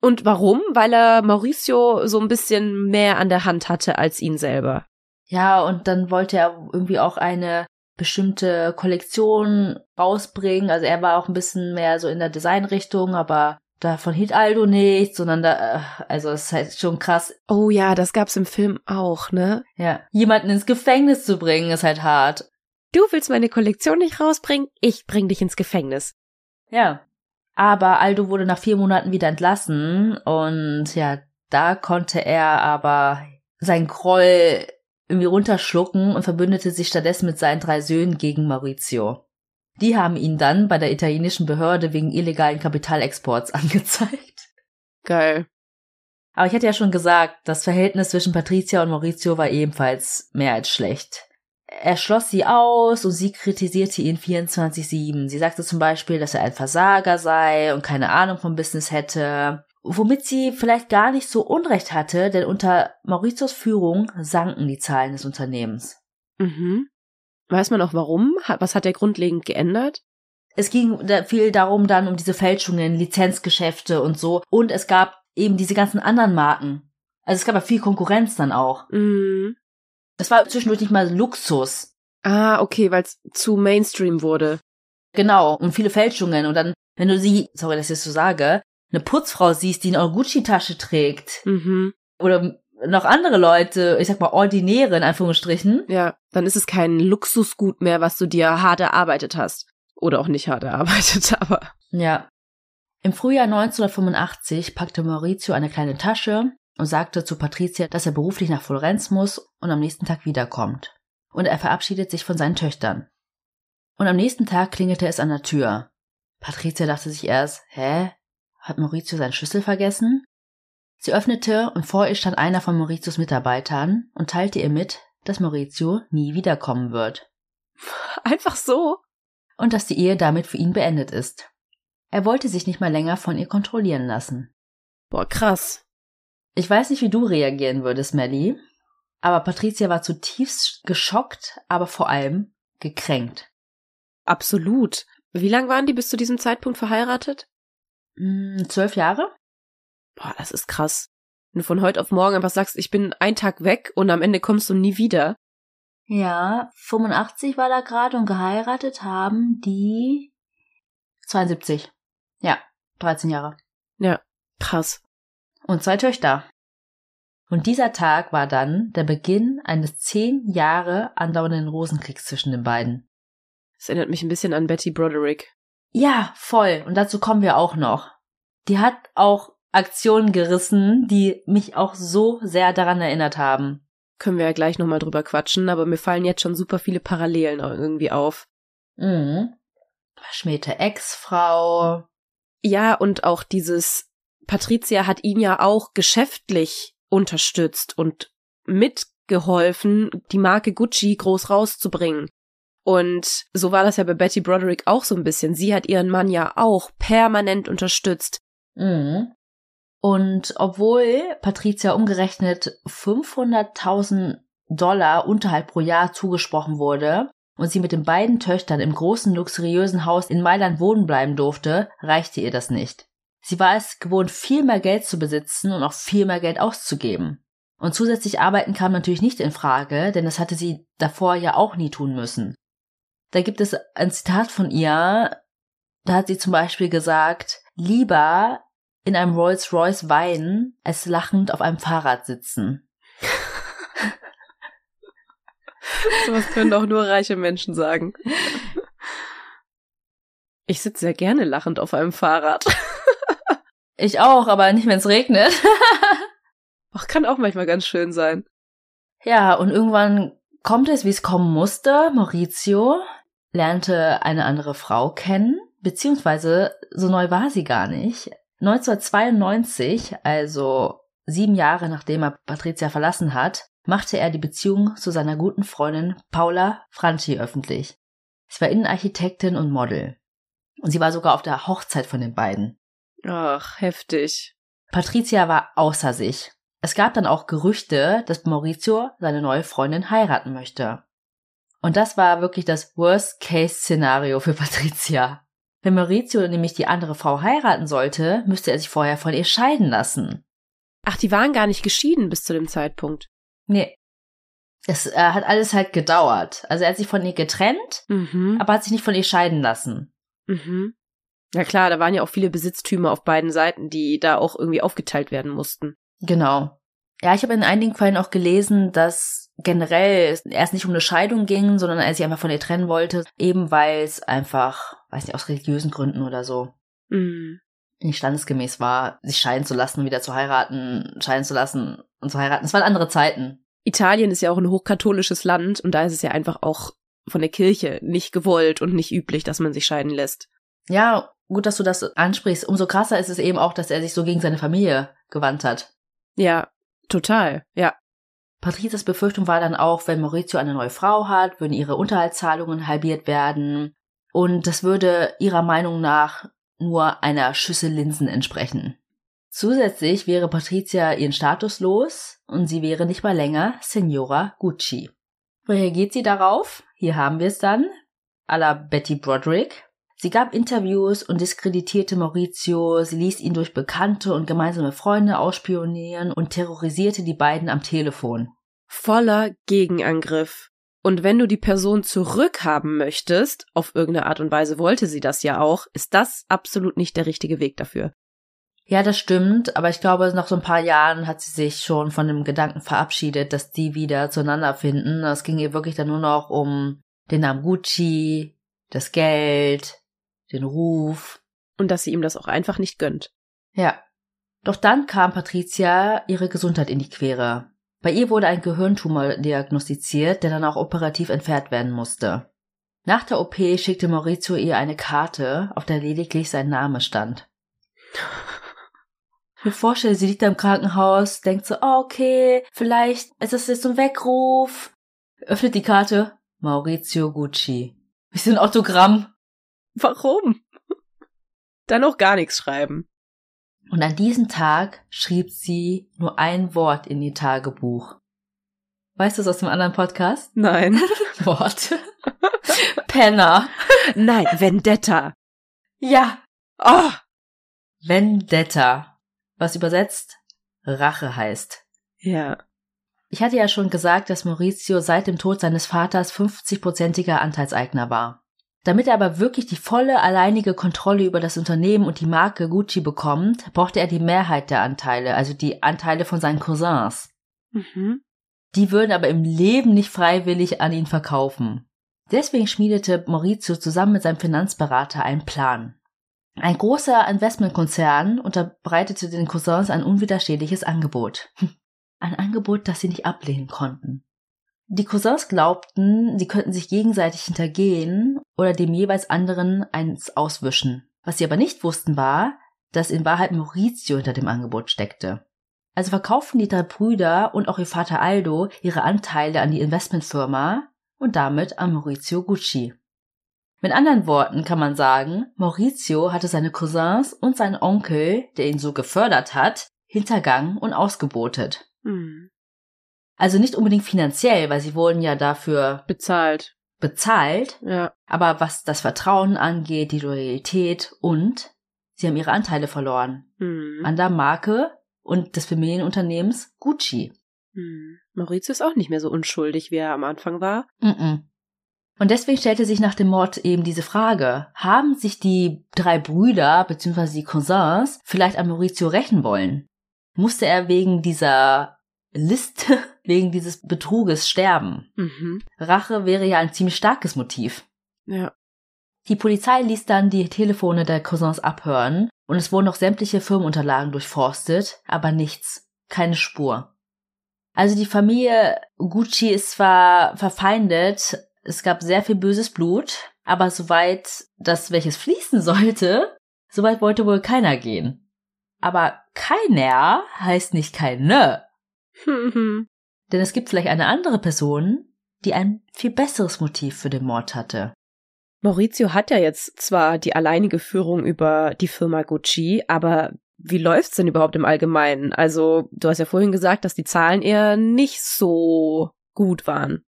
Und warum? Weil er Mauricio so ein bisschen mehr an der Hand hatte als ihn selber. Ja, und dann wollte er irgendwie auch eine bestimmte Kollektion rausbringen. Also er war auch ein bisschen mehr so in der Designrichtung, aber davon hielt Aldo nichts, sondern da, äh, also es ist halt schon krass. Oh ja, das gab's im Film auch, ne? Ja. Jemanden ins Gefängnis zu bringen, ist halt hart. Du willst meine Kollektion nicht rausbringen, ich bring dich ins Gefängnis. Ja. Aber Aldo wurde nach vier Monaten wieder entlassen und ja, da konnte er aber sein Groll irgendwie runterschlucken und verbündete sich stattdessen mit seinen drei Söhnen gegen Maurizio. Die haben ihn dann bei der italienischen Behörde wegen illegalen Kapitalexports angezeigt. Geil. Aber ich hatte ja schon gesagt, das Verhältnis zwischen Patricia und Maurizio war ebenfalls mehr als schlecht. Er schloss sie aus und sie kritisierte ihn 24-7. Sie sagte zum Beispiel, dass er ein Versager sei und keine Ahnung vom Business hätte. Womit sie vielleicht gar nicht so Unrecht hatte, denn unter Mauritius Führung sanken die Zahlen des Unternehmens. Mhm. Weiß man auch warum? Was hat er grundlegend geändert? Es ging viel darum dann um diese Fälschungen, Lizenzgeschäfte und so. Und es gab eben diese ganzen anderen Marken. Also es gab ja viel Konkurrenz dann auch. Mhm. Es war zwischendurch nicht mal Luxus. Ah, okay, weil es zu Mainstream wurde. Genau, und viele Fälschungen. Und dann, wenn du sie, sorry, dass ich das so sage, eine Putzfrau siehst, die eine Gucci-Tasche trägt. Mhm. Oder noch andere Leute, ich sag mal ordinäre in Anführungsstrichen. Ja, dann ist es kein Luxusgut mehr, was du dir hart erarbeitet hast. Oder auch nicht hart erarbeitet, aber. Ja. Im Frühjahr 1985 packte Maurizio eine kleine Tasche und sagte zu Patricia, dass er beruflich nach Florenz muss und am nächsten Tag wiederkommt. Und er verabschiedet sich von seinen Töchtern. Und am nächsten Tag klingelte es an der Tür. Patricia dachte sich erst, hä? Hat Maurizio seinen Schlüssel vergessen? Sie öffnete und vor ihr stand einer von Mauritius Mitarbeitern und teilte ihr mit, dass Maurizio nie wiederkommen wird. Einfach so? Und dass die Ehe damit für ihn beendet ist. Er wollte sich nicht mal länger von ihr kontrollieren lassen. Boah, krass. Ich weiß nicht, wie du reagieren würdest, Melly, aber Patricia war zutiefst geschockt, aber vor allem gekränkt. Absolut. Wie lang waren die bis zu diesem Zeitpunkt verheiratet? Hm, zwölf Jahre? Boah, das ist krass. Wenn du von heute auf morgen einfach sagst, ich bin einen Tag weg und am Ende kommst du nie wieder. Ja, 85 war da gerade und geheiratet haben die 72. Ja, 13 Jahre. Ja, krass. Und zwei Töchter. Und dieser Tag war dann der Beginn eines zehn Jahre andauernden Rosenkriegs zwischen den beiden. Das erinnert mich ein bisschen an Betty Broderick. Ja, voll. Und dazu kommen wir auch noch. Die hat auch Aktionen gerissen, die mich auch so sehr daran erinnert haben. Können wir ja gleich nochmal drüber quatschen, aber mir fallen jetzt schon super viele Parallelen irgendwie auf. Mhm. Verschmähte Ex-Frau. Ja, und auch dieses, Patricia hat ihn ja auch geschäftlich unterstützt und mitgeholfen, die Marke Gucci groß rauszubringen. Und so war das ja bei Betty Broderick auch so ein bisschen. Sie hat ihren Mann ja auch permanent unterstützt. Mhm. Und obwohl Patricia umgerechnet 500.000 Dollar Unterhalt pro Jahr zugesprochen wurde und sie mit den beiden Töchtern im großen luxuriösen Haus in Mailand wohnen bleiben durfte, reichte ihr das nicht. Sie war es gewohnt, viel mehr Geld zu besitzen und auch viel mehr Geld auszugeben. Und zusätzlich arbeiten kam natürlich nicht in Frage, denn das hatte sie davor ja auch nie tun müssen. Da gibt es ein Zitat von ihr, da hat sie zum Beispiel gesagt, lieber in einem Rolls Royce weinen, als lachend auf einem Fahrrad sitzen. Sowas können auch nur reiche Menschen sagen. Ich sitze sehr gerne lachend auf einem Fahrrad. Ich auch, aber nicht, wenn es regnet. Ach, kann auch manchmal ganz schön sein. Ja, und irgendwann kommt es, wie es kommen musste. Maurizio lernte eine andere Frau kennen, beziehungsweise so neu war sie gar nicht. 1992, also sieben Jahre nachdem er Patricia verlassen hat, machte er die Beziehung zu seiner guten Freundin Paula Franchi öffentlich. Sie war Innenarchitektin und Model. Und sie war sogar auf der Hochzeit von den beiden. Ach, heftig. Patricia war außer sich. Es gab dann auch Gerüchte, dass Maurizio seine neue Freundin heiraten möchte. Und das war wirklich das Worst-Case-Szenario für Patricia. Wenn Maurizio nämlich die andere Frau heiraten sollte, müsste er sich vorher von ihr scheiden lassen. Ach, die waren gar nicht geschieden bis zu dem Zeitpunkt. Nee. Es äh, hat alles halt gedauert. Also er hat sich von ihr getrennt, Mhm. aber hat sich nicht von ihr scheiden lassen. Mhm. Ja klar, da waren ja auch viele Besitztümer auf beiden Seiten, die da auch irgendwie aufgeteilt werden mussten. Genau. Ja, ich habe in einigen Quellen auch gelesen, dass generell erst nicht um eine Scheidung ging, sondern er sich einfach von ihr trennen wollte, eben weil es einfach, weiß nicht, aus religiösen Gründen oder so Mhm. nicht standesgemäß war, sich scheiden zu lassen, wieder zu heiraten, scheiden zu lassen und zu heiraten. Es waren andere Zeiten. Italien ist ja auch ein hochkatholisches Land und da ist es ja einfach auch von der Kirche nicht gewollt und nicht üblich, dass man sich scheiden lässt. Ja, gut, dass du das ansprichst. Umso krasser ist es eben auch, dass er sich so gegen seine Familie gewandt hat. Ja, total. Ja. Patrizias Befürchtung war dann auch, wenn Maurizio eine neue Frau hat, würden ihre Unterhaltszahlungen halbiert werden. Und das würde ihrer Meinung nach nur einer Schüssel Linsen entsprechen. Zusätzlich wäre Patricia ihren Status los und sie wäre nicht mal länger Signora Gucci. Woher geht sie darauf? Hier haben wir es dann. À la Betty Broderick. Sie gab Interviews und diskreditierte Maurizio, sie ließ ihn durch Bekannte und gemeinsame Freunde ausspionieren und terrorisierte die beiden am Telefon. Voller Gegenangriff. Und wenn du die Person zurückhaben möchtest, auf irgendeine Art und Weise wollte sie das ja auch, ist das absolut nicht der richtige Weg dafür. Ja, das stimmt, aber ich glaube, nach so ein paar Jahren hat sie sich schon von dem Gedanken verabschiedet, dass die wieder zueinander finden. Es ging ihr wirklich dann nur noch um den Namen Gucci, das Geld, den Ruf. Und dass sie ihm das auch einfach nicht gönnt. Ja. Doch dann kam Patricia ihre Gesundheit in die Quere. Bei ihr wurde ein Gehirntumor diagnostiziert, der dann auch operativ entfernt werden musste. Nach der OP schickte Maurizio ihr eine Karte, auf der lediglich sein Name stand. Ich mir vorstelle, sie liegt da im Krankenhaus, denkt so, oh, okay, vielleicht ist das jetzt so ein Weckruf. Öffnet die Karte, Maurizio Gucci. Wie so ein Autogramm. Warum? Dann auch gar nichts schreiben. Und an diesem Tag schrieb sie nur ein Wort in ihr Tagebuch. Weißt du es aus dem anderen Podcast? Nein. Wort. Penner. Nein, Vendetta. Ja. Oh, Vendetta. Was übersetzt Rache heißt. ja. Ich hatte ja schon gesagt, dass Maurizio seit dem Tod seines Vaters 50-prozentiger Anteilseigner war. Damit er aber wirklich die volle alleinige Kontrolle über das Unternehmen und die Marke Gucci bekommt, brauchte er die Mehrheit der Anteile, also die Anteile von seinen Cousins. Mhm. Die würden aber im Leben nicht freiwillig an ihn verkaufen. Deswegen schmiedete Maurizio zusammen mit seinem Finanzberater einen Plan. Ein großer Investmentkonzern unterbreitete den Cousins ein unwiderstehliches Angebot. Ein Angebot, das sie nicht ablehnen konnten. Die Cousins glaubten, sie könnten sich gegenseitig hintergehen oder dem jeweils anderen eins auswischen. Was sie aber nicht wussten war, dass in Wahrheit Maurizio hinter dem Angebot steckte. Also verkauften die drei Brüder und auch ihr Vater Aldo ihre Anteile an die Investmentfirma und damit an Maurizio Gucci. Mit anderen Worten kann man sagen, Maurizio hatte seine Cousins und seinen Onkel, der ihn so gefördert hat, hintergangen und ausgebotet. Hm. Also nicht unbedingt finanziell, weil sie wurden ja dafür Bezahlt. bezahlt, Ja. aber was das Vertrauen angeht, die Loyalität und sie haben ihre Anteile verloren Hm. an der Marke und des Familienunternehmens Gucci. Hm. Maurizio ist auch nicht mehr so unschuldig, wie er am Anfang war. Mm-mm. Und deswegen stellte sich nach dem Mord eben diese Frage, haben sich die drei Brüder bzw. die Cousins vielleicht an Maurizio rächen wollen? Musste er wegen dieser Liste, wegen dieses Betruges sterben? Mhm. Rache wäre ja ein ziemlich starkes Motiv. Ja. Die Polizei ließ dann die Telefone der Cousins abhören und es wurden auch sämtliche Firmenunterlagen durchforstet, aber nichts, keine Spur. Also die Familie Gucci ist zwar verfeindet, es gab sehr viel böses Blut, aber soweit das welches fließen sollte, soweit wollte wohl keiner gehen. Aber keiner heißt nicht keine, Mhm. Denn es gibt vielleicht eine andere Person, die ein viel besseres Motiv für den Mord hatte. Maurizio hat ja jetzt zwar die alleinige Führung über die Firma Gucci, aber wie läuft's denn überhaupt im Allgemeinen? Also, du hast ja vorhin gesagt, dass die Zahlen eher nicht so gut waren.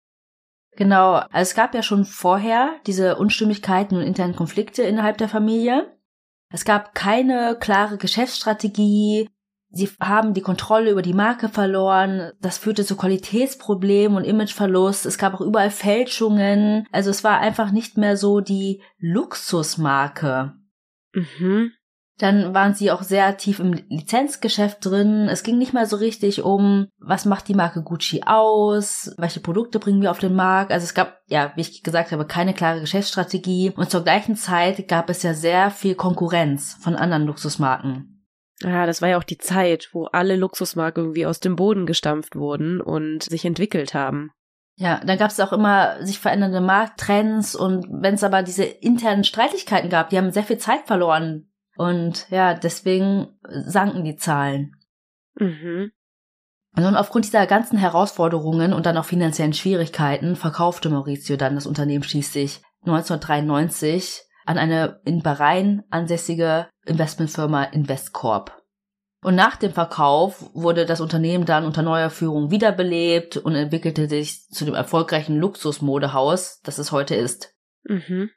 Genau, also es gab ja schon vorher diese Unstimmigkeiten und internen Konflikte innerhalb der Familie. Es gab keine klare Geschäftsstrategie. Sie haben die Kontrolle über die Marke verloren. Das führte zu Qualitätsproblemen und Imageverlust. Es gab auch überall Fälschungen. Also es war einfach nicht mehr so die Luxusmarke. Mhm. Dann waren sie auch sehr tief im Lizenzgeschäft drin. Es ging nicht mehr so richtig um, was macht die Marke Gucci aus, welche Produkte bringen wir auf den Markt. Also es gab, ja, wie ich gesagt habe, keine klare Geschäftsstrategie. Und zur gleichen Zeit gab es ja sehr viel Konkurrenz von anderen Luxusmarken. Ja, das war ja auch die Zeit, wo alle Luxusmarken irgendwie aus dem Boden gestampft wurden und sich entwickelt haben. Ja, dann gab es auch immer sich verändernde Markttrends und wenn es aber diese internen Streitigkeiten gab, die haben sehr viel Zeit verloren und ja, deswegen sanken die Zahlen. Mhm. Und aufgrund dieser ganzen Herausforderungen und dann auch finanziellen Schwierigkeiten verkaufte Maurizio dann das Unternehmen schließlich 1993 an eine in Bahrain ansässige Investmentfirma Investcorp. Und nach dem Verkauf wurde das Unternehmen dann unter neuer Führung wiederbelebt und entwickelte sich zu dem erfolgreichen Luxusmodehaus, das es heute ist. Mhm.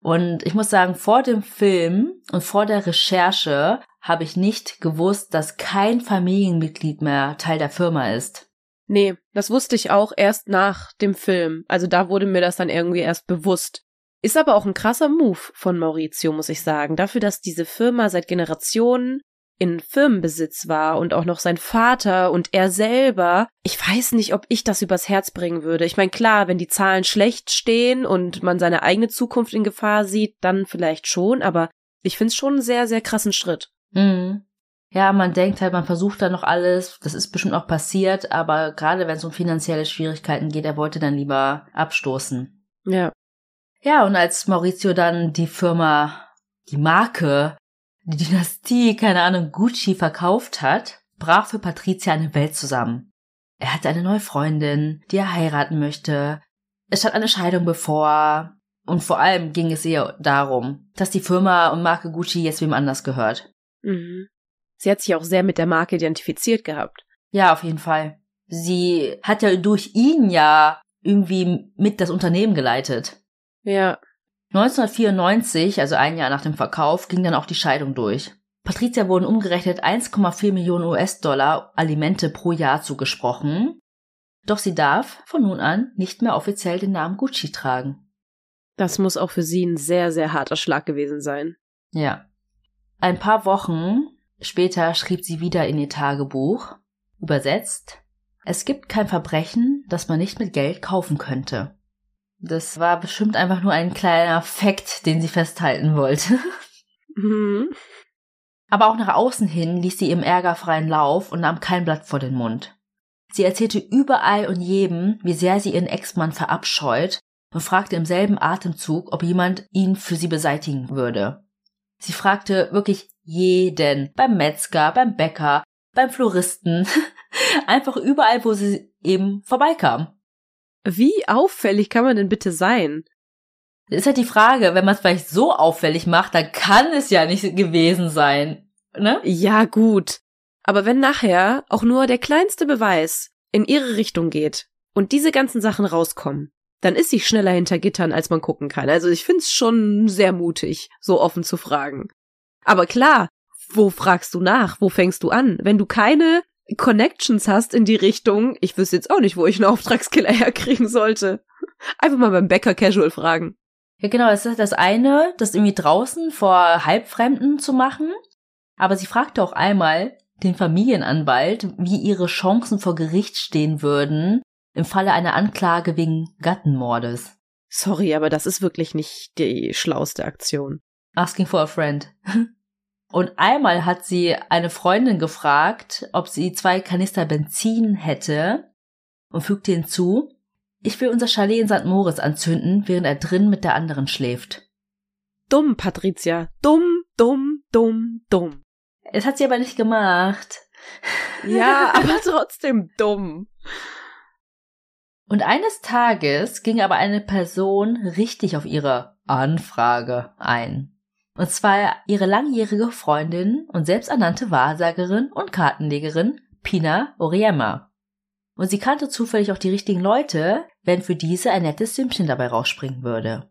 Und ich muss sagen, vor dem Film und vor der Recherche habe ich nicht gewusst, dass kein Familienmitglied mehr Teil der Firma ist. Nee, das wusste ich auch erst nach dem Film. Also da wurde mir das dann irgendwie erst bewusst. Ist aber auch ein krasser Move von Maurizio, muss ich sagen. Dafür, dass diese Firma seit Generationen in Firmenbesitz war und auch noch sein Vater und er selber, ich weiß nicht, ob ich das übers Herz bringen würde. Ich meine, klar, wenn die Zahlen schlecht stehen und man seine eigene Zukunft in Gefahr sieht, dann vielleicht schon, aber ich finde es schon einen sehr, sehr krassen Schritt. Mhm. Ja, man denkt halt, man versucht da noch alles, das ist bestimmt auch passiert, aber gerade wenn es um finanzielle Schwierigkeiten geht, er wollte dann lieber abstoßen. Ja. Ja, und als Maurizio dann die Firma, die Marke die Dynastie, keine Ahnung, Gucci verkauft hat, brach für Patricia eine Welt zusammen. Er hatte eine neue Freundin, die er heiraten möchte. Es stand eine Scheidung bevor. Und vor allem ging es ihr darum, dass die Firma und Marke Gucci jetzt wem anders gehört. Mhm. Sie hat sich auch sehr mit der Marke identifiziert gehabt. Ja, auf jeden Fall. Sie hat ja durch ihn ja irgendwie mit das Unternehmen geleitet. Ja. 1994, also ein Jahr nach dem Verkauf, ging dann auch die Scheidung durch. Patricia wurden umgerechnet 1,4 Millionen US-Dollar Alimente pro Jahr zugesprochen. Doch sie darf von nun an nicht mehr offiziell den Namen Gucci tragen. Das muss auch für sie ein sehr, sehr harter Schlag gewesen sein. Ja. Ein paar Wochen später schrieb sie wieder in ihr Tagebuch, übersetzt, es gibt kein Verbrechen, das man nicht mit Geld kaufen könnte. Das war bestimmt einfach nur ein kleiner Fakt, den sie festhalten wollte. Mhm. Aber auch nach außen hin ließ sie ihrem Ärger freien Lauf und nahm kein Blatt vor den Mund. Sie erzählte überall und jedem, wie sehr sie ihren Ex-Mann verabscheut und fragte im selben Atemzug, ob jemand ihn für sie beseitigen würde. Sie fragte wirklich jeden, beim Metzger, beim Bäcker, beim Floristen, einfach überall, wo sie eben vorbeikam. Wie auffällig kann man denn bitte sein? Das ist halt die Frage, wenn man es vielleicht so auffällig macht, dann kann es ja nicht gewesen sein. Ne? Ja, gut. Aber wenn nachher auch nur der kleinste Beweis in ihre Richtung geht und diese ganzen Sachen rauskommen, dann ist sie schneller hinter Gittern, als man gucken kann. Also ich find's schon sehr mutig, so offen zu fragen. Aber klar, wo fragst du nach? Wo fängst du an? Wenn du keine Connections hast in die Richtung, ich wüsste jetzt auch nicht, wo ich einen Auftragskiller herkriegen sollte. Einfach mal beim Bäcker casual fragen. Ja, genau, es ist das eine, das irgendwie draußen vor Halbfremden zu machen. Aber sie fragte auch einmal den Familienanwalt, wie ihre Chancen vor Gericht stehen würden im Falle einer Anklage wegen Gattenmordes. Sorry, aber das ist wirklich nicht die schlauste Aktion. Asking for a friend. Und einmal hat sie eine Freundin gefragt, ob sie zwei Kanister Benzin hätte und fügte hinzu, ich will unser Chalet in St. Moritz anzünden, während er drin mit der anderen schläft. Dumm, Patricia. Dumm, dumm, dumm, dumm. Es hat sie aber nicht gemacht. Ja, aber trotzdem dumm. Und eines Tages ging aber eine Person richtig auf ihre Anfrage ein. Und zwar ihre langjährige Freundin und selbsternannte Wahrsagerin und Kartenlegerin Pina Oriema. Und sie kannte zufällig auch die richtigen Leute, wenn für diese ein nettes Sümmchen dabei rausspringen würde.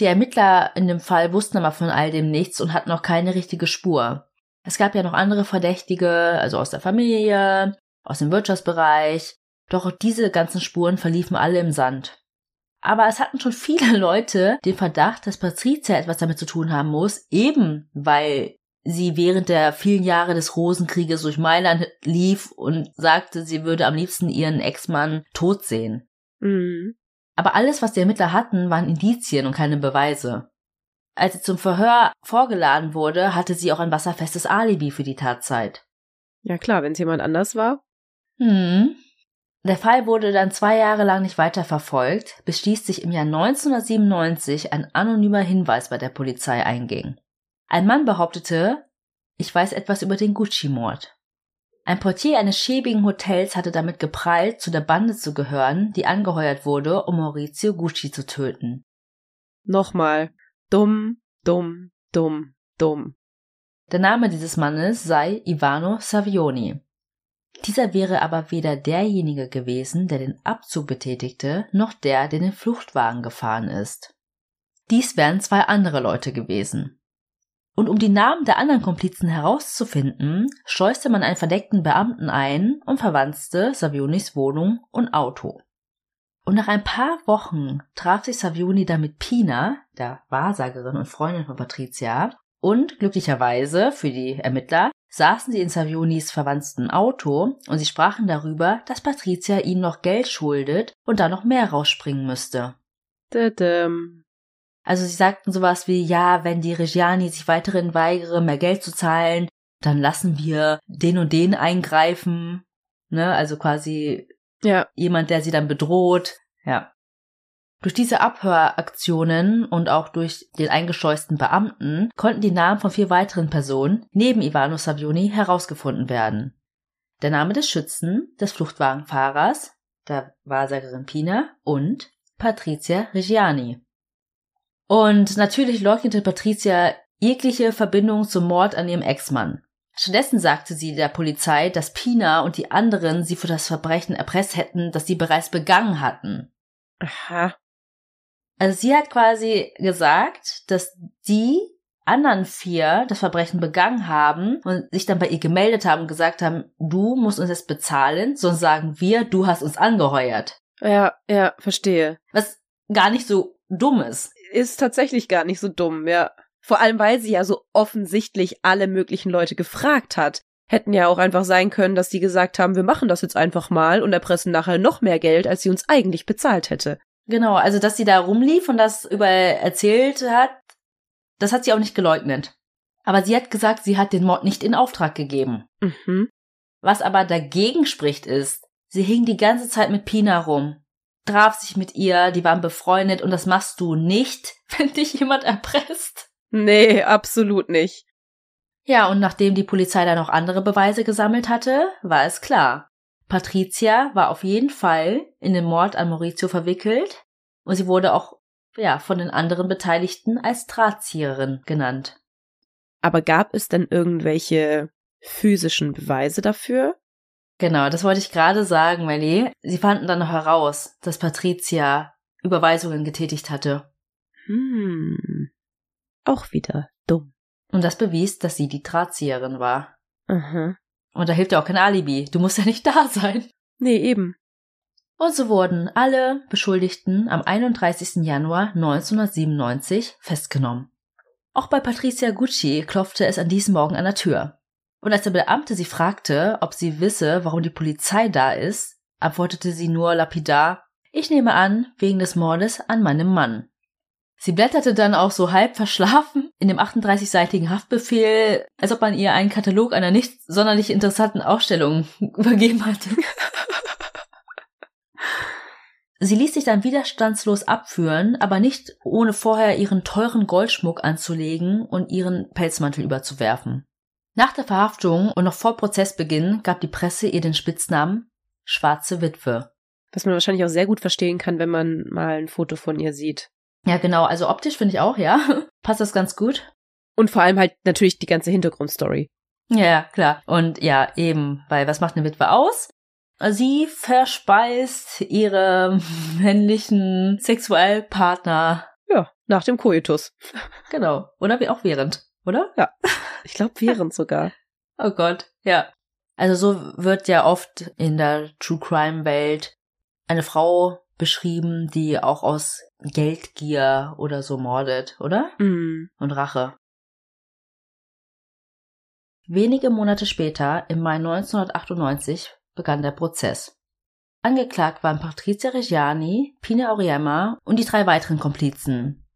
Die Ermittler in dem Fall wussten aber von all dem nichts und hatten noch keine richtige Spur. Es gab ja noch andere Verdächtige, also aus der Familie, aus dem Wirtschaftsbereich, doch diese ganzen Spuren verliefen alle im Sand. Aber es hatten schon viele Leute den Verdacht, dass Patricia etwas damit zu tun haben muss, eben weil sie während der vielen Jahre des Rosenkrieges durch Mailand lief und sagte, sie würde am liebsten ihren Ex-Mann tot sehen. Mhm. Aber alles, was die Ermittler hatten, waren Indizien und keine Beweise. Als sie zum Verhör vorgeladen wurde, hatte sie auch ein wasserfestes Alibi für die Tatzeit. Ja klar, wenn es jemand anders war. Hm. Der Fall wurde dann zwei Jahre lang nicht weiter verfolgt, bis schließlich im Jahr 1997 ein anonymer Hinweis bei der Polizei einging. Ein Mann behauptete, ich weiß etwas über den Gucci-Mord. Ein Portier eines schäbigen Hotels hatte damit geprallt, zu der Bande zu gehören, die angeheuert wurde, um Maurizio Gucci zu töten. Nochmal. Dumm, dumm, dumm, dumm. Der Name dieses Mannes sei Ivano Savioni. Dieser wäre aber weder derjenige gewesen, der den Abzug betätigte, noch der, der den Fluchtwagen gefahren ist. Dies wären zwei andere Leute gewesen. Und um die Namen der anderen Komplizen herauszufinden, schleuste man einen verdeckten Beamten ein und verwanzte Savionis Wohnung und Auto. Und nach ein paar Wochen traf sich Savioni dann mit Pina, der Wahrsagerin und Freundin von Patricia, und glücklicherweise für die Ermittler saßen sie in Savionis verwandten Auto und sie sprachen darüber, dass Patricia ihnen noch Geld schuldet und da noch mehr rausspringen müsste. Tadam. Also sie sagten sowas wie, ja, wenn die Reggiani sich weiterhin weigere, mehr Geld zu zahlen, dann lassen wir den und den eingreifen. Ne, also quasi Ja. jemand, der sie dann bedroht. Ja. Durch diese Abhöraktionen und auch durch den eingescheuchten Beamten konnten die Namen von vier weiteren Personen neben Ivano Savioni herausgefunden werden. Der Name des Schützen, des Fluchtwagenfahrers, der Wahrsagerin Pina und Patricia Reggiani. Und natürlich leugnete Patricia jegliche Verbindung zum Mord an ihrem Ex-Mann. Stattdessen sagte sie der Polizei, dass Pina und die anderen sie für das Verbrechen erpresst hätten, das sie bereits begangen hatten. Aha. Also sie hat quasi gesagt, dass die anderen vier das Verbrechen begangen haben und sich dann bei ihr gemeldet haben und gesagt haben, du musst uns jetzt bezahlen, sonst sagen wir, du hast uns angeheuert. Ja, ja, verstehe. Was gar nicht so dumm ist. Ist tatsächlich gar nicht so dumm, ja. Vor allem, weil sie ja so offensichtlich alle möglichen Leute gefragt hat. Hätten ja auch einfach sein können, dass die gesagt haben, wir machen das jetzt einfach mal und erpressen nachher noch mehr Geld, als sie uns eigentlich bezahlt hätte. Genau, also dass sie da rumlief und das über erzählt hat, das hat sie auch nicht geleugnet. Aber sie hat gesagt, sie hat den Mord nicht in Auftrag gegeben. Mhm. Was aber dagegen spricht ist, sie hing die ganze Zeit mit Pina rum, traf sich mit ihr, die waren befreundet und das machst du nicht, wenn dich jemand erpresst. Nee, absolut nicht. Ja, und nachdem die Polizei dann noch andere Beweise gesammelt hatte, war es klar. Patricia war auf jeden Fall in den Mord an Maurizio verwickelt und sie wurde auch ja, von den anderen Beteiligten als Drahtzieherin genannt. Aber gab es denn irgendwelche physischen Beweise dafür? Genau, das wollte ich gerade sagen, Melly. Sie fanden dann noch heraus, dass Patricia Überweisungen getätigt hatte. Hm. Auch wieder dumm. Und das bewies, dass sie die Drahtzieherin war. Aha. Und da hilft ja auch kein Alibi. Du musst ja nicht da sein. Nee, eben. Und so wurden alle Beschuldigten am 31. Januar 1997 festgenommen. Auch bei Patricia Gucci klopfte es an diesem Morgen an der Tür. Und als der Beamte sie fragte, ob sie wisse, warum die Polizei da ist, antwortete sie nur lapidar, ich nehme an, wegen des Mordes an meinem Mann. Sie blätterte dann auch so halb verschlafen in dem 38-seitigen Haftbefehl, als ob man ihr einen Katalog einer nicht sonderlich interessanten Ausstellung übergeben hatte. Sie ließ sich dann widerstandslos abführen, aber nicht ohne vorher ihren teuren Goldschmuck anzulegen und ihren Pelzmantel überzuwerfen. Nach der Verhaftung und noch vor Prozessbeginn gab die Presse ihr den Spitznamen Schwarze Witwe. Was man wahrscheinlich auch sehr gut verstehen kann, wenn man mal ein Foto von ihr sieht. Ja, genau, also optisch finde ich auch, ja. Passt das ganz gut. Und vor allem halt natürlich die ganze Hintergrundstory. Ja, klar. Und ja, eben, weil was macht eine Witwe aus? Sie verspeist ihre männlichen Sexualpartner. Ja, nach dem Koitus. Genau. Oder wie auch während, oder? Ja. Ich glaube während sogar. Oh Gott, ja. Also so wird ja oft in der True Crime Welt eine Frau beschrieben, die auch aus Geldgier oder so mordet, oder? Mm. Und Rache. Wenige Monate später, im Mai 1998, begann der Prozess. Angeklagt waren Patrizia Reggiani, Pina Auriemma und die drei weiteren Komplizen.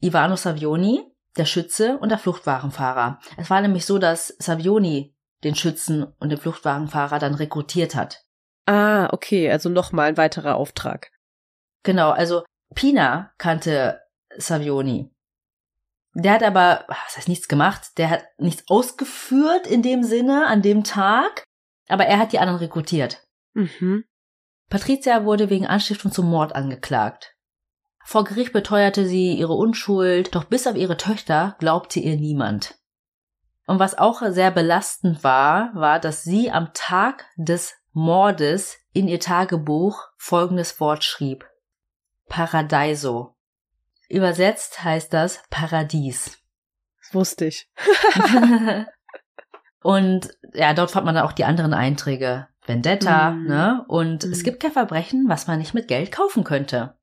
Ivano Savioni, der Schütze und der Fluchtwagenfahrer. Es war nämlich so, dass Savioni den Schützen und den Fluchtwagenfahrer dann rekrutiert hat. Ah, okay, also nochmal ein weiterer Auftrag. Genau, also Pina kannte Savioni. Der hat aber, was heißt nichts gemacht, der hat nichts ausgeführt in dem Sinne an dem Tag, aber er hat die anderen rekrutiert. Mhm. Patricia wurde wegen Anstiftung zum Mord angeklagt. Vor Gericht beteuerte sie ihre Unschuld, doch bis auf ihre Töchter glaubte ihr niemand. Und was auch sehr belastend war, war, dass sie am Tag des Mordes in ihr Tagebuch folgendes Wort schrieb. Paradeiso. Übersetzt heißt das Paradies. Das wusste ich. Und ja, dort fand man dann auch die anderen Einträge. Vendetta, Mm. ne? Und Mm. es gibt kein Verbrechen, was man nicht mit Geld kaufen könnte.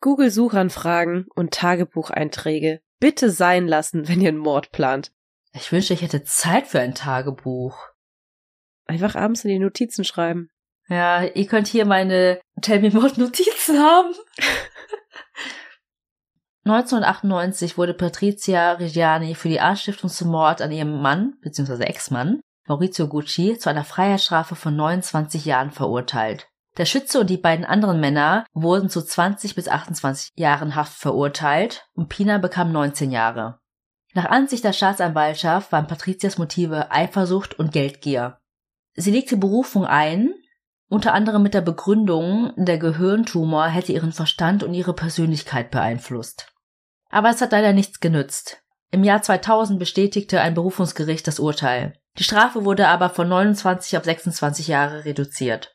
Google-Suchanfragen und Tagebucheinträge. Bitte sein lassen, wenn ihr einen Mord plant. Ich wünschte, ich hätte Zeit für ein Tagebuch. Einfach abends in die Notizen schreiben. Ja, ihr könnt hier meine Tell Me More Notizen haben. 1998 wurde Patrizia Reggiani für die Anstiftung zum Mord an ihrem Mann bzw. Ex-Mann Maurizio Gucci zu einer Freiheitsstrafe von 29 Jahren verurteilt. Der Schütze und die beiden anderen Männer wurden zu 20 bis 28 Jahren Haft verurteilt und Pina bekam 19 Jahre. Nach Ansicht der Staatsanwaltschaft waren Patrizias Motive Eifersucht und Geldgier. Sie legte Berufung ein, unter anderem mit der Begründung, der Gehirntumor hätte ihren Verstand und ihre Persönlichkeit beeinflusst. Aber es hat leider nichts genützt. Im Jahr 2000 bestätigte ein Berufungsgericht das Urteil. Die Strafe wurde aber von 29 auf 26 Jahre reduziert.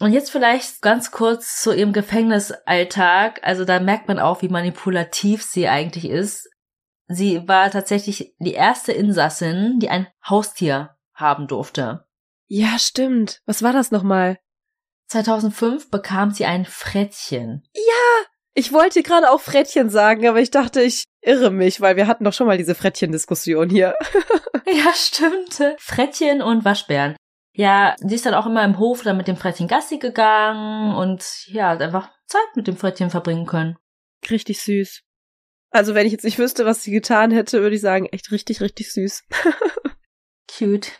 Und jetzt vielleicht ganz kurz zu ihrem Gefängnisalltag. Also da merkt man auch, wie manipulativ sie eigentlich ist. Sie war tatsächlich die erste Insassin, die ein Haustier haben durfte. Ja, stimmt. Was war das nochmal? 2005 bekam sie ein Frettchen. Ich wollte gerade auch Frettchen sagen, aber ich dachte, ich irre mich, weil wir hatten doch schon mal diese Frettchen-Diskussion hier. Ja, stimmt. Frettchen und Waschbären. Ja, sie ist dann auch immer im Hof dann mit dem Frettchen Gassi gegangen und ja, hat einfach Zeit mit dem Frettchen verbringen können. Richtig süß. Also wenn ich jetzt nicht wüsste, was sie getan hätte, würde ich sagen, echt richtig, richtig süß. Cute.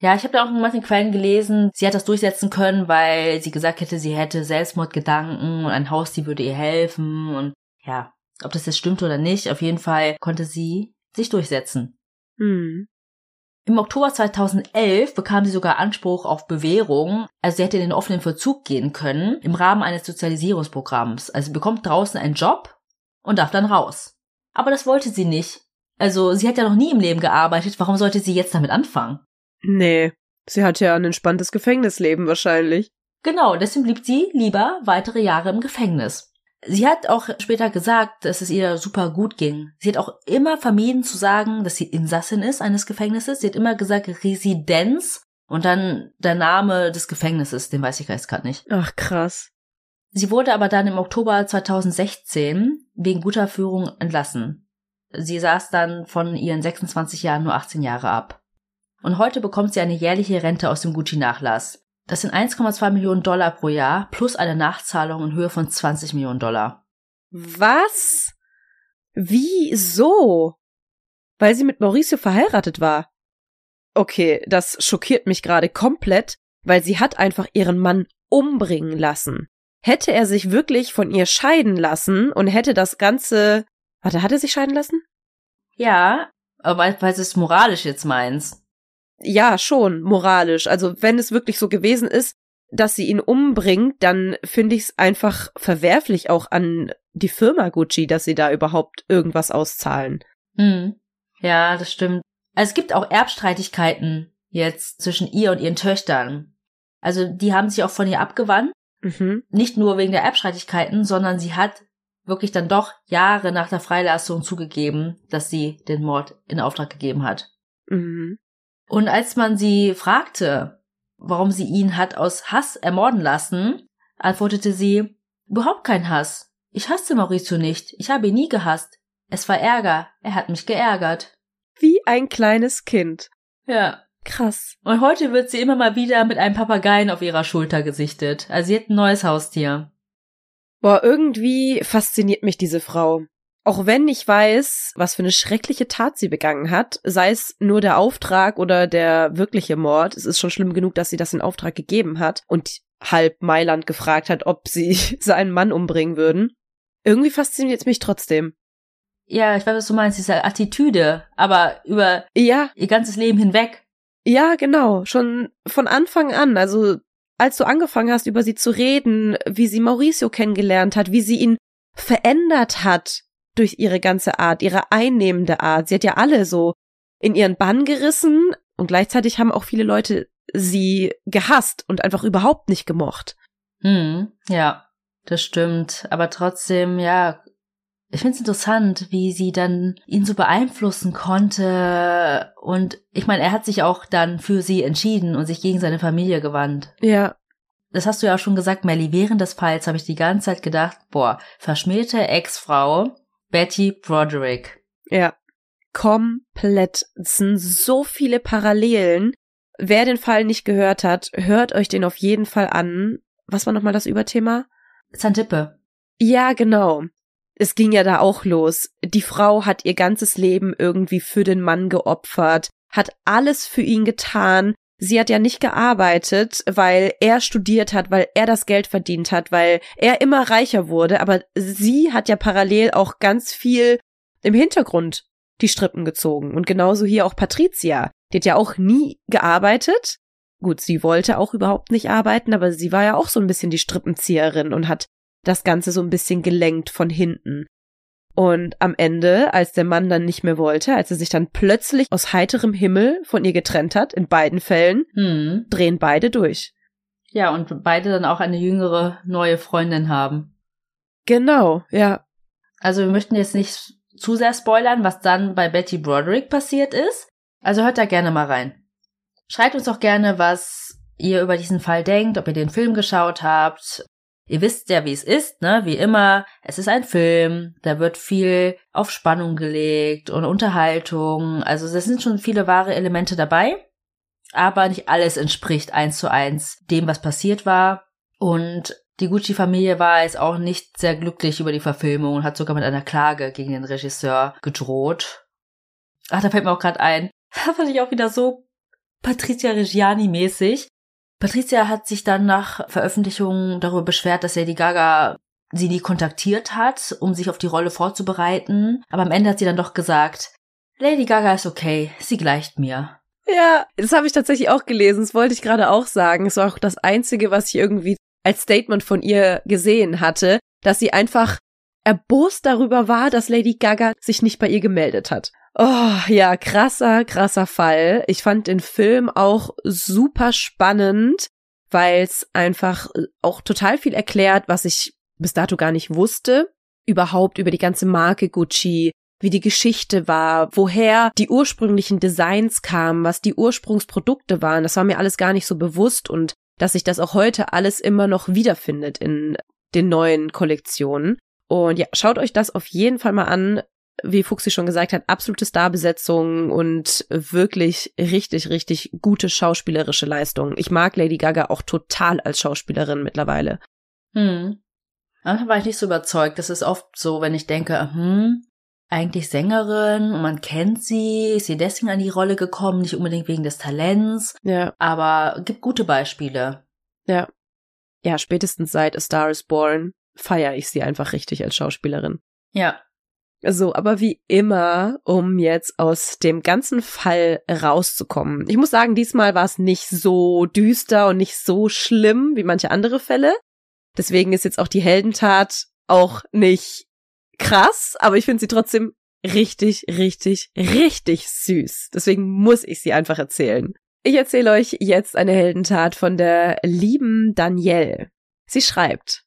Ja, ich habe da auch in manchen Quellen gelesen, sie hat das durchsetzen können, weil sie gesagt hätte, sie hätte Selbstmordgedanken und ein Haustier würde ihr helfen und ja, ob das jetzt stimmt oder nicht, auf jeden Fall konnte sie sich durchsetzen. Hm. Im Oktober 2011 bekam sie sogar Anspruch auf Bewährung, also sie hätte in den offenen Verzug gehen können im Rahmen eines Sozialisierungsprogramms. Also sie bekommt draußen einen Job und darf dann raus. Aber das wollte sie nicht. Also sie hat ja noch nie im Leben gearbeitet, warum sollte sie jetzt damit anfangen? Nee. Sie hat ja ein entspanntes Gefängnisleben wahrscheinlich. Genau, deswegen blieb sie lieber weitere Jahre im Gefängnis. Sie hat auch später gesagt, dass es ihr super gut ging. Sie hat auch immer vermieden zu sagen, dass sie Insassin ist eines Gefängnisses. Sie hat immer gesagt Residenz und dann der Name des Gefängnisses, den weiß ich jetzt gerade nicht. Ach, krass. Sie wurde aber dann im Oktober 2016 wegen guter Führung entlassen. Sie saß dann von ihren 26 Jahren nur 18 Jahre ab. Und heute bekommt sie eine jährliche Rente aus dem Gucci-Nachlass. Das sind 1,2 Millionen Dollar pro Jahr plus eine Nachzahlung in Höhe von 20 Millionen Dollar. Was? Wieso? Weil sie mit Mauricio verheiratet war. Okay, das schockiert mich gerade komplett, weil sie hat einfach ihren Mann umbringen lassen. Hätte er sich wirklich von ihr scheiden lassen und hätte das Ganze. Warte, hat er sich scheiden lassen? Ja, aber weil, weil du es moralisch jetzt meinst. Ja, schon, moralisch. Also wenn es wirklich so gewesen ist, dass sie ihn umbringt, dann finde ich es einfach verwerflich auch an die Firma Gucci, dass sie da überhaupt irgendwas auszahlen. Hm. Ja, das stimmt. Also es gibt auch Erbstreitigkeiten jetzt zwischen ihr und ihren Töchtern. Also die haben sich auch von ihr abgewandt. Mhm. Nicht nur wegen der Erbstreitigkeiten, sondern sie hat wirklich dann doch Jahre nach der Freilassung zugegeben, dass sie den Mord in Auftrag gegeben hat. Mhm. Und als man sie fragte, warum sie ihn hat aus Hass ermorden lassen, antwortete sie, überhaupt kein Hass. Ich hasste Maurizio nicht. Ich habe ihn nie gehasst. Es war Ärger. Er hat mich geärgert. Wie ein kleines Kind. Ja. Krass. Und heute wird sie immer mal wieder mit einem Papageien auf ihrer Schulter gesichtet. Also sie hat ein neues Haustier. Boah, irgendwie fasziniert mich diese Frau. Auch wenn ich weiß, was für eine schreckliche Tat sie begangen hat, sei es nur der Auftrag oder der wirkliche Mord, es ist schon schlimm genug, dass sie das in Auftrag gegeben hat und halb Mailand gefragt hat, ob sie seinen Mann umbringen würden. Irgendwie fasziniert es mich trotzdem. Ja, ich weiß, was du meinst, diese Attitüde, aber über Ja, ihr ganzes Leben hinweg. ja, genau, schon von Anfang an, also als du angefangen hast, über sie zu reden, wie sie Mauricio kennengelernt hat, wie sie ihn verändert hat durch ihre ganze Art, ihre einnehmende Art. Sie hat ja alle so in ihren Bann gerissen und gleichzeitig haben auch viele Leute sie gehasst und einfach überhaupt nicht gemocht. Hm, ja, das stimmt. Aber trotzdem, ja, ich finde es interessant, wie sie dann ihn so beeinflussen konnte. Und ich meine, er hat sich auch dann für sie entschieden und sich gegen seine Familie gewandt. Ja, Das hast du ja auch schon gesagt, Melly. Während des Falls habe ich die ganze Zeit gedacht, boah, verschmähte Ex-Frau Betty Broderick. ja. Komplett. Es sind so viele Parallelen. Wer den Fall nicht gehört hat, hört euch den auf jeden Fall an. Was war nochmal das Überthema? Zantippe. Ja, genau. Es ging ja da auch los. Die Frau hat ihr ganzes Leben irgendwie für den Mann geopfert, hat alles für ihn getan. Sie hat ja nicht gearbeitet, weil er studiert hat, weil er das Geld verdient hat, weil er immer reicher wurde, aber sie hat ja parallel auch ganz viel im Hintergrund die Strippen gezogen. Und genauso hier auch Patricia. Die hat ja auch nie gearbeitet. Gut, sie wollte auch überhaupt nicht arbeiten, aber sie war ja auch so ein bisschen die Strippenzieherin und hat das Ganze so ein bisschen gelenkt von hinten. Und am Ende, als der Mann dann nicht mehr wollte, als er sich dann plötzlich aus heiterem Himmel von ihr getrennt hat, in beiden Fällen, Hm. drehen beide durch. Ja, und beide dann auch eine jüngere neue Freundin haben. Genau, ja. Also wir möchten jetzt nicht zu sehr spoilern, was dann bei Betty Broderick passiert ist. Also hört da gerne mal rein. Schreibt uns auch gerne, was ihr über diesen Fall denkt, ob ihr den Film geschaut habt. Ihr wisst ja, wie es ist, ne? Wie immer, es ist ein Film, da wird viel auf Spannung gelegt und Unterhaltung. Also es sind schon viele wahre Elemente dabei, aber nicht alles entspricht eins zu eins dem, was passiert war. Und die Gucci-Familie war jetzt auch nicht sehr glücklich über die Verfilmung und hat sogar mit einer Klage gegen den Regisseur gedroht. Ach, da fällt mir auch gerade ein. Da fand ich auch wieder so Patricia Reggiani-mäßig. Patricia hat sich dann nach Veröffentlichung darüber beschwert, dass Lady Gaga sie nie kontaktiert hat, um sich auf die Rolle vorzubereiten. Aber am Ende hat sie dann doch gesagt, Lady Gaga ist okay, sie gleicht mir. Ja, das habe ich tatsächlich auch gelesen. Das wollte ich gerade auch sagen. Es war auch das Einzige, was ich irgendwie als Statement von ihr gesehen hatte, dass sie einfach erbost darüber war, dass Lady Gaga sich nicht bei ihr gemeldet hat. Oh, ja, krasser, krasser Fall. Ich fand den Film auch super spannend, weil es einfach auch total viel erklärt, was ich bis dato gar nicht wusste. Überhaupt über die ganze Marke Gucci, wie die Geschichte war, woher die ursprünglichen Designs kamen, was die Ursprungsprodukte waren. Das war mir alles gar nicht so bewusst und dass sich das auch heute alles immer noch wiederfindet in den neuen Kollektionen. Und ja, schaut euch das auf jeden Fall mal an. Wie Fuxi schon gesagt hat, absolute Starbesetzung und wirklich richtig, richtig gute schauspielerische Leistung. Ich mag Lady Gaga auch total als Schauspielerin mittlerweile. Hm. Manchmal war ich nicht so überzeugt. Das ist oft so, wenn ich denke, hm, eigentlich Sängerin und man kennt sie, ist sie deswegen an die Rolle gekommen, nicht unbedingt wegen des Talents, Ja, aber gibt gute Beispiele. ja. Ja, spätestens seit A Star is Born feiere ich sie einfach richtig als Schauspielerin. Ja. So, aber wie immer, um jetzt aus dem ganzen Fall rauszukommen. Ich muss sagen, diesmal war es nicht so düster und nicht so schlimm wie manche andere Fälle. Deswegen ist jetzt auch die Heldentat auch nicht krass, aber ich finde sie trotzdem richtig, richtig, richtig süß. Deswegen muss ich sie einfach erzählen. Ich erzähle euch jetzt eine Heldentat von der lieben Danielle. Sie schreibt,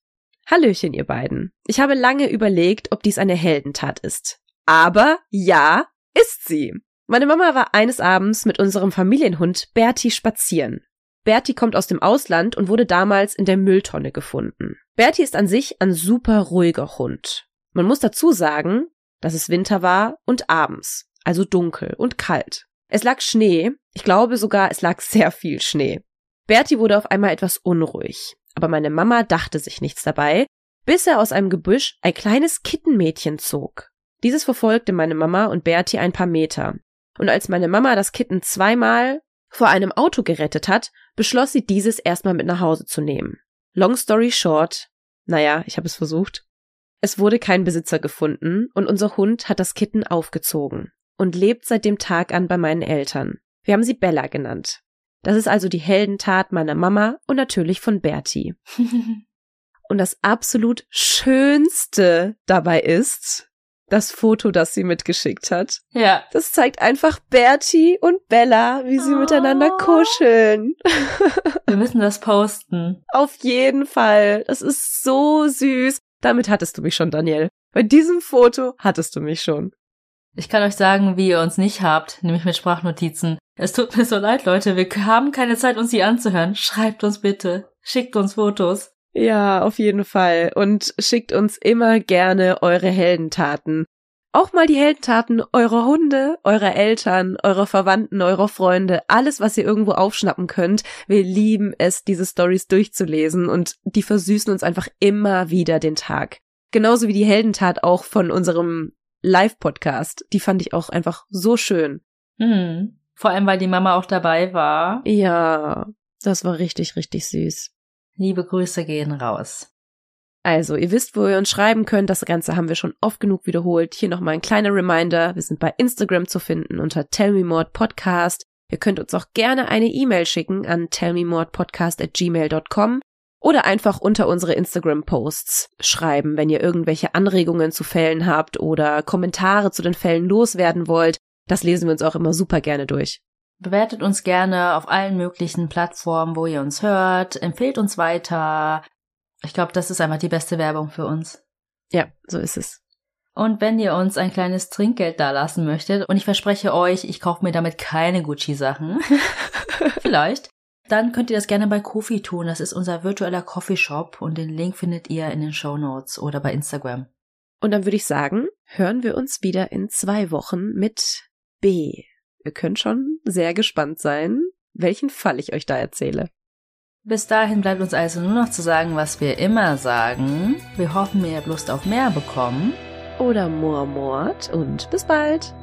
Hallöchen, ihr beiden. Ich habe lange überlegt, ob dies eine Heldentat ist. Aber ja, ist sie. Meine Mama war eines Abends mit unserem Familienhund Bertie spazieren. Bertie kommt aus dem Ausland und wurde damals in der Mülltonne gefunden. Bertie ist an sich ein super ruhiger Hund. Man muss dazu sagen, dass es Winter war und abends, also dunkel und kalt. Es lag Schnee, ich glaube sogar, es lag sehr viel Schnee. Bertie wurde auf einmal etwas unruhig, aber meine Mama dachte sich nichts dabei, bis er aus einem Gebüsch ein kleines Kittenmädchen zog. Dieses verfolgte meine Mama und Bertie ein paar Meter. Und als meine Mama das Kitten zweimal vor einem Auto gerettet hat, beschloss sie dieses erstmal mit nach Hause zu nehmen. Long story short, naja, ich habe es versucht. Es wurde kein Besitzer gefunden und unser Hund hat das Kitten aufgezogen und lebt seit dem Tag an bei meinen Eltern. Wir haben sie Bella genannt. Das ist also die Heldentat meiner Mama und natürlich von Bertie. und das absolut Schönste dabei ist, das Foto, das sie mitgeschickt hat. Ja. Das zeigt einfach Bertie und Bella, wie sie oh. miteinander kuscheln. Wir müssen das posten. Auf jeden Fall. Das ist so süß. Damit hattest du mich schon, Daniel. Bei diesem Foto hattest du mich schon. Ich kann euch sagen, wie ihr uns nicht habt, nämlich mit Sprachnotizen. Es tut mir so leid, Leute. Wir haben keine Zeit, uns die anzuhören. Schreibt uns bitte. Schickt uns Fotos. Ja, auf jeden Fall. Und schickt uns immer gerne eure Heldentaten. Auch mal die Heldentaten eurer Hunde, eurer Eltern, eurer Verwandten, eurer Freunde, alles, was ihr irgendwo aufschnappen könnt. Wir lieben es, diese Stories durchzulesen und die versüßen uns einfach immer wieder den Tag. Genauso wie die Heldentat auch von unserem Live-Podcast. Die fand ich auch einfach so schön. Mhm. Vor allem, weil die Mama auch dabei war. Ja, das war richtig, richtig süß. Liebe Grüße gehen raus. Also, ihr wisst, wo ihr uns schreiben könnt. Das Ganze haben wir schon oft genug wiederholt. Hier nochmal ein kleiner Reminder. Wir sind bei Instagram zu finden unter Tell Me More Podcast. Ihr könnt uns auch gerne eine E-Mail schicken an tellmemorepodcast at gmail.com oder einfach unter unsere Instagram-Posts schreiben, wenn ihr irgendwelche Anregungen zu Fällen habt oder Kommentare zu den Fällen loswerden wollt. Das lesen wir uns auch immer super gerne durch. Bewertet uns gerne auf allen möglichen Plattformen, wo ihr uns hört. Empfehlt uns weiter. Ich glaube, das ist einfach die beste Werbung für uns. Ja, so ist es. Und wenn ihr uns ein kleines Trinkgeld dalassen möchtet, und ich verspreche euch, ich kaufe mir damit keine Gucci-Sachen, vielleicht, dann könnt ihr das gerne bei Kofi tun. Das ist unser virtueller Coffeeshop und den Link findet ihr in den Show Notes oder bei Instagram. Und dann würde ich sagen, hören wir uns wieder in zwei Wochen mit B. Ihr könnt schon sehr gespannt sein, welchen Fall ich euch da erzähle. Bis dahin bleibt uns also nur noch zu sagen, was wir immer sagen. Wir hoffen, ihr habt Lust auf mehr bekommen. Oder Moormord und bis bald.